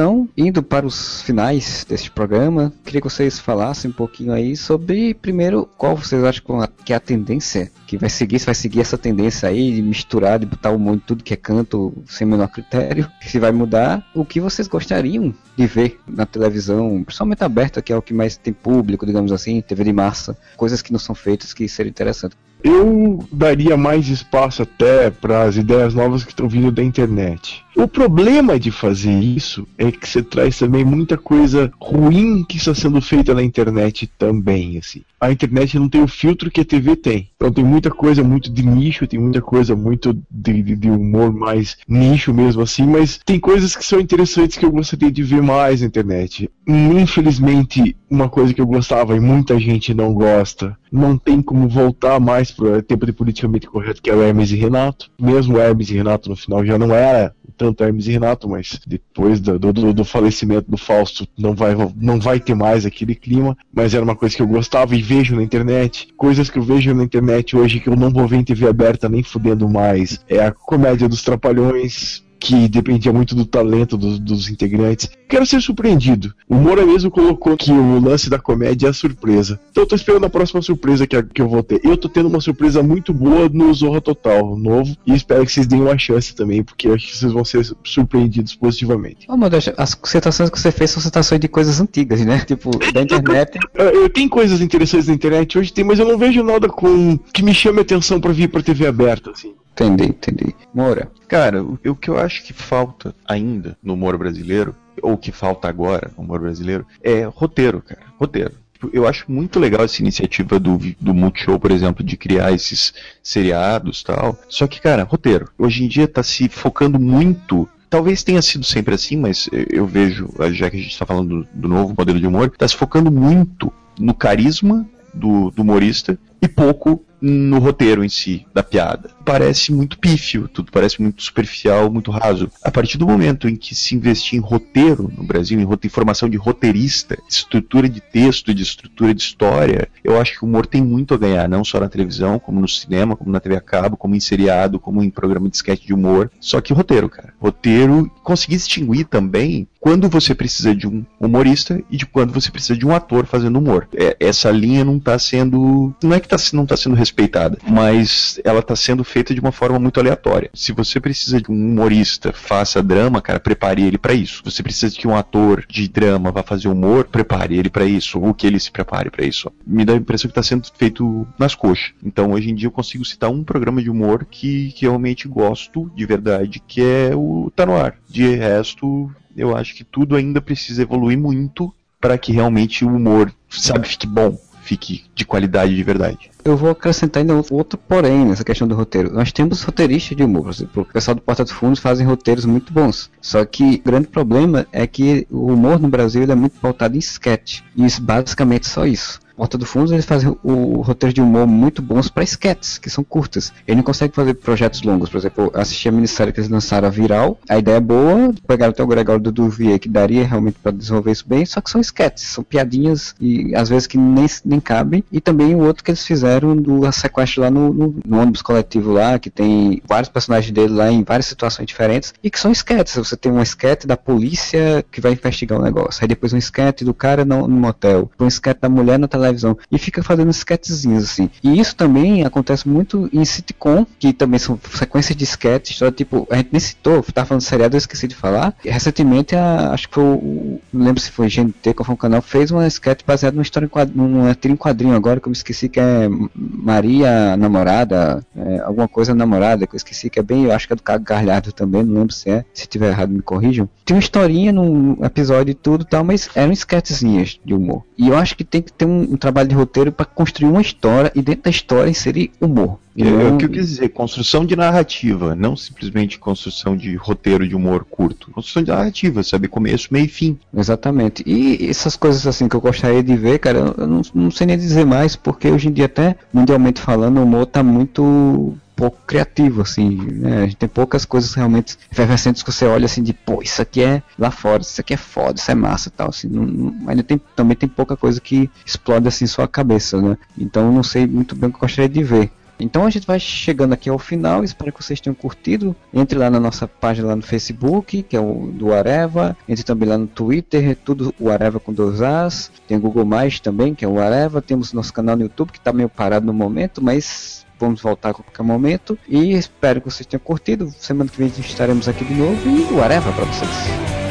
Então, indo para os finais deste programa, queria que vocês falassem um pouquinho aí sobre, primeiro, qual vocês acham que é a tendência que vai seguir, se vai seguir essa tendência aí de misturar, de botar o mundo em tudo que é canto sem menor critério, se vai mudar, o que vocês gostariam de ver na televisão, principalmente aberta, que é o que mais tem público, digamos assim, TV de massa, coisas que não são feitas que seriam interessantes. Eu daria mais espaço até para as ideias novas que estão vindo da internet. O problema de fazer isso é que você traz também muita coisa ruim que está sendo feita na internet também, assim. A internet não tem o filtro que a TV tem. Então tem muita coisa muito de nicho, tem muita coisa muito de, de, de humor mais nicho mesmo assim, mas tem coisas que são interessantes que eu gostaria de ver mais na internet. Infelizmente, uma coisa que eu gostava e muita gente não gosta, não tem como voltar mais pro tempo de politicamente correto, que é o Hermes e Renato. Mesmo o Hermes e Renato no final já não era tanto Hermes e Renato, mas depois do, do, do, falecimento do Fausto não vai, não vai ter mais aquele clima, mas era uma coisa que eu gostava e vejo na internet. Coisas que eu vejo na internet hoje que eu não vou ver em TV aberta nem fudendo mais. É a comédia dos Trapalhões, que dependia muito do talento dos, dos, integrantes. Quero ser surpreendido. O Moura mesmo colocou que o lance da comédia é a surpresa. Então eu tô esperando a próxima surpresa que, que eu vou ter. Eu tô tendo uma surpresa muito boa no Zorra Total, novo, e espero que vocês deem uma chance também, porque eu acho que vocês vão ser surpreendidos positivamente. Ô, oh, Modesto, as citações que você fez são citações de coisas antigas, né? Tipo, da internet. eu, (laughs) eu tenho coisas interessantes na internet hoje, tem, mas eu não vejo nada com que me chame a atenção para vir pra TV aberta, assim. Entendi, entendi. Moura. Cara, o, o que eu acho que falta ainda no humor brasileiro, ou que falta agora no humor brasileiro, é roteiro, cara. Roteiro eu acho muito legal essa iniciativa do, do Multishow, por exemplo, de criar esses seriados tal. Só que, cara, roteiro. Hoje em dia tá se focando muito. Talvez tenha sido sempre assim, mas eu vejo, já que a gente está falando do, novo modelo de humor, tá se focando muito no carisma do, do humorista e pouco no roteiro em si da piada. Parece muito pífio, tudo parece muito superficial, muito raso. A partir do momento em que se investir em roteiro no Brasil, em, formação de roteirista, de estrutura de texto, de estrutura de história, eu acho que o humor tem muito a ganhar, não só na televisão, como no cinema, como na TV a cabo, como em seriado, como em programa de sketch de humor. Só que roteiro, cara. Roteiro, conseguir distinguir também quando você precisa de um humorista e de quando você precisa de um ator fazendo humor. É, essa linha não está sendo. Não é que tá, não está sendo respeitada, mas ela está sendo feita de uma forma muito aleatória. Se você precisa de um humorista faça drama, cara, prepare ele para isso. Você precisa de que um ator de drama vá fazer humor, prepare ele para isso, ou que ele se prepare para isso. Me dá a impressão que está sendo feito nas coxas. Então, hoje em dia eu consigo citar um programa de humor que, que realmente gosto de verdade, que é o Tá no Ar. De resto, eu acho que tudo ainda precisa evoluir muito para que realmente o humor, sabe, fique bom fique de qualidade de verdade. Eu vou acrescentar ainda outro porém nessa questão do roteiro. Nós temos roteiristas de humor, exemplo, o pessoal do Porta dos Fundos fazem roteiros muito bons. Só que o grande problema é que o humor no Brasil é muito pautado em sketch. E isso, basicamente só isso. Porta do Fundo eles fazem o, roteiro de humor muito bons para sketches, que são curtas. Ele não consegue fazer projetos longos. Por exemplo, eu assisti a minissérie que eles lançaram, a Viral. A ideia é boa, pegaram até o Gregório do Duvier, que daria realmente para desenvolver isso bem, só que são sketches, são piadinhas e às vezes que nem, nem cabem. E também o outro que eles fizeram do sequestro lá no, no, no ônibus coletivo lá, que tem vários personagens dele lá em várias situações diferentes e que são sketches. Você tem um sketch da polícia que vai investigar um negócio, aí depois um sketch do cara no, no motel, um sketch da mulher na televisão televisão e fica fazendo sketchzinhos assim. E isso também acontece muito em sitcom, que também são sequências de sketches, então, tipo, a gente nem citou, tá falando seriado, eu esqueci de falar. Recentemente, a, acho que foi o, não lembro se foi GNT, qual foi o canal, fez uma sketch baseada numa história em quadrinho, numa em quadrinho agora, que eu me esqueci que é Maria Namorada, é, alguma coisa namorada, que eu esqueci que é bem, eu acho que é do Cago Garlhardo também, não lembro se é, se tiver errado me corrijam. Tem uma historinha num episódio e tudo tal, mas eram sketchzinhas de humor. E eu acho que tem que ter um trabalho de roteiro para construir uma história e dentro da história inserir humor. É, é o que eu quis dizer, construção de narrativa, não simplesmente construção de roteiro de humor curto. Construção de narrativa, sabe? Começo, meio e fim. Exatamente. E essas coisas assim que eu gostaria de ver, cara, eu não, não sei nem dizer mais, porque hoje em dia, até mundialmente falando, o humor tá muito pouco criativo, assim, né? A gente tem poucas coisas realmente efervescentes que você olha assim de, pô, isso aqui é lá fora, isso aqui é foda, isso é massa tal, assim, não, não, ainda tem, também tem pouca coisa que explode assim sua cabeça, né? Então não sei muito bem o que eu gostaria de ver. Então a gente vai chegando aqui ao final, espero que vocês tenham curtido. Entre lá na nossa página lá no Facebook, que é o do Areva, entre também lá no Twitter, tudo o Areva com dois As. Tem o Google Mais também, que é o Areva. Temos nosso canal no YouTube, que está meio parado no momento, mas vamos voltar a qualquer momento. E espero que vocês tenham curtido. Semana que vem estaremos aqui de novo e Areva para vocês.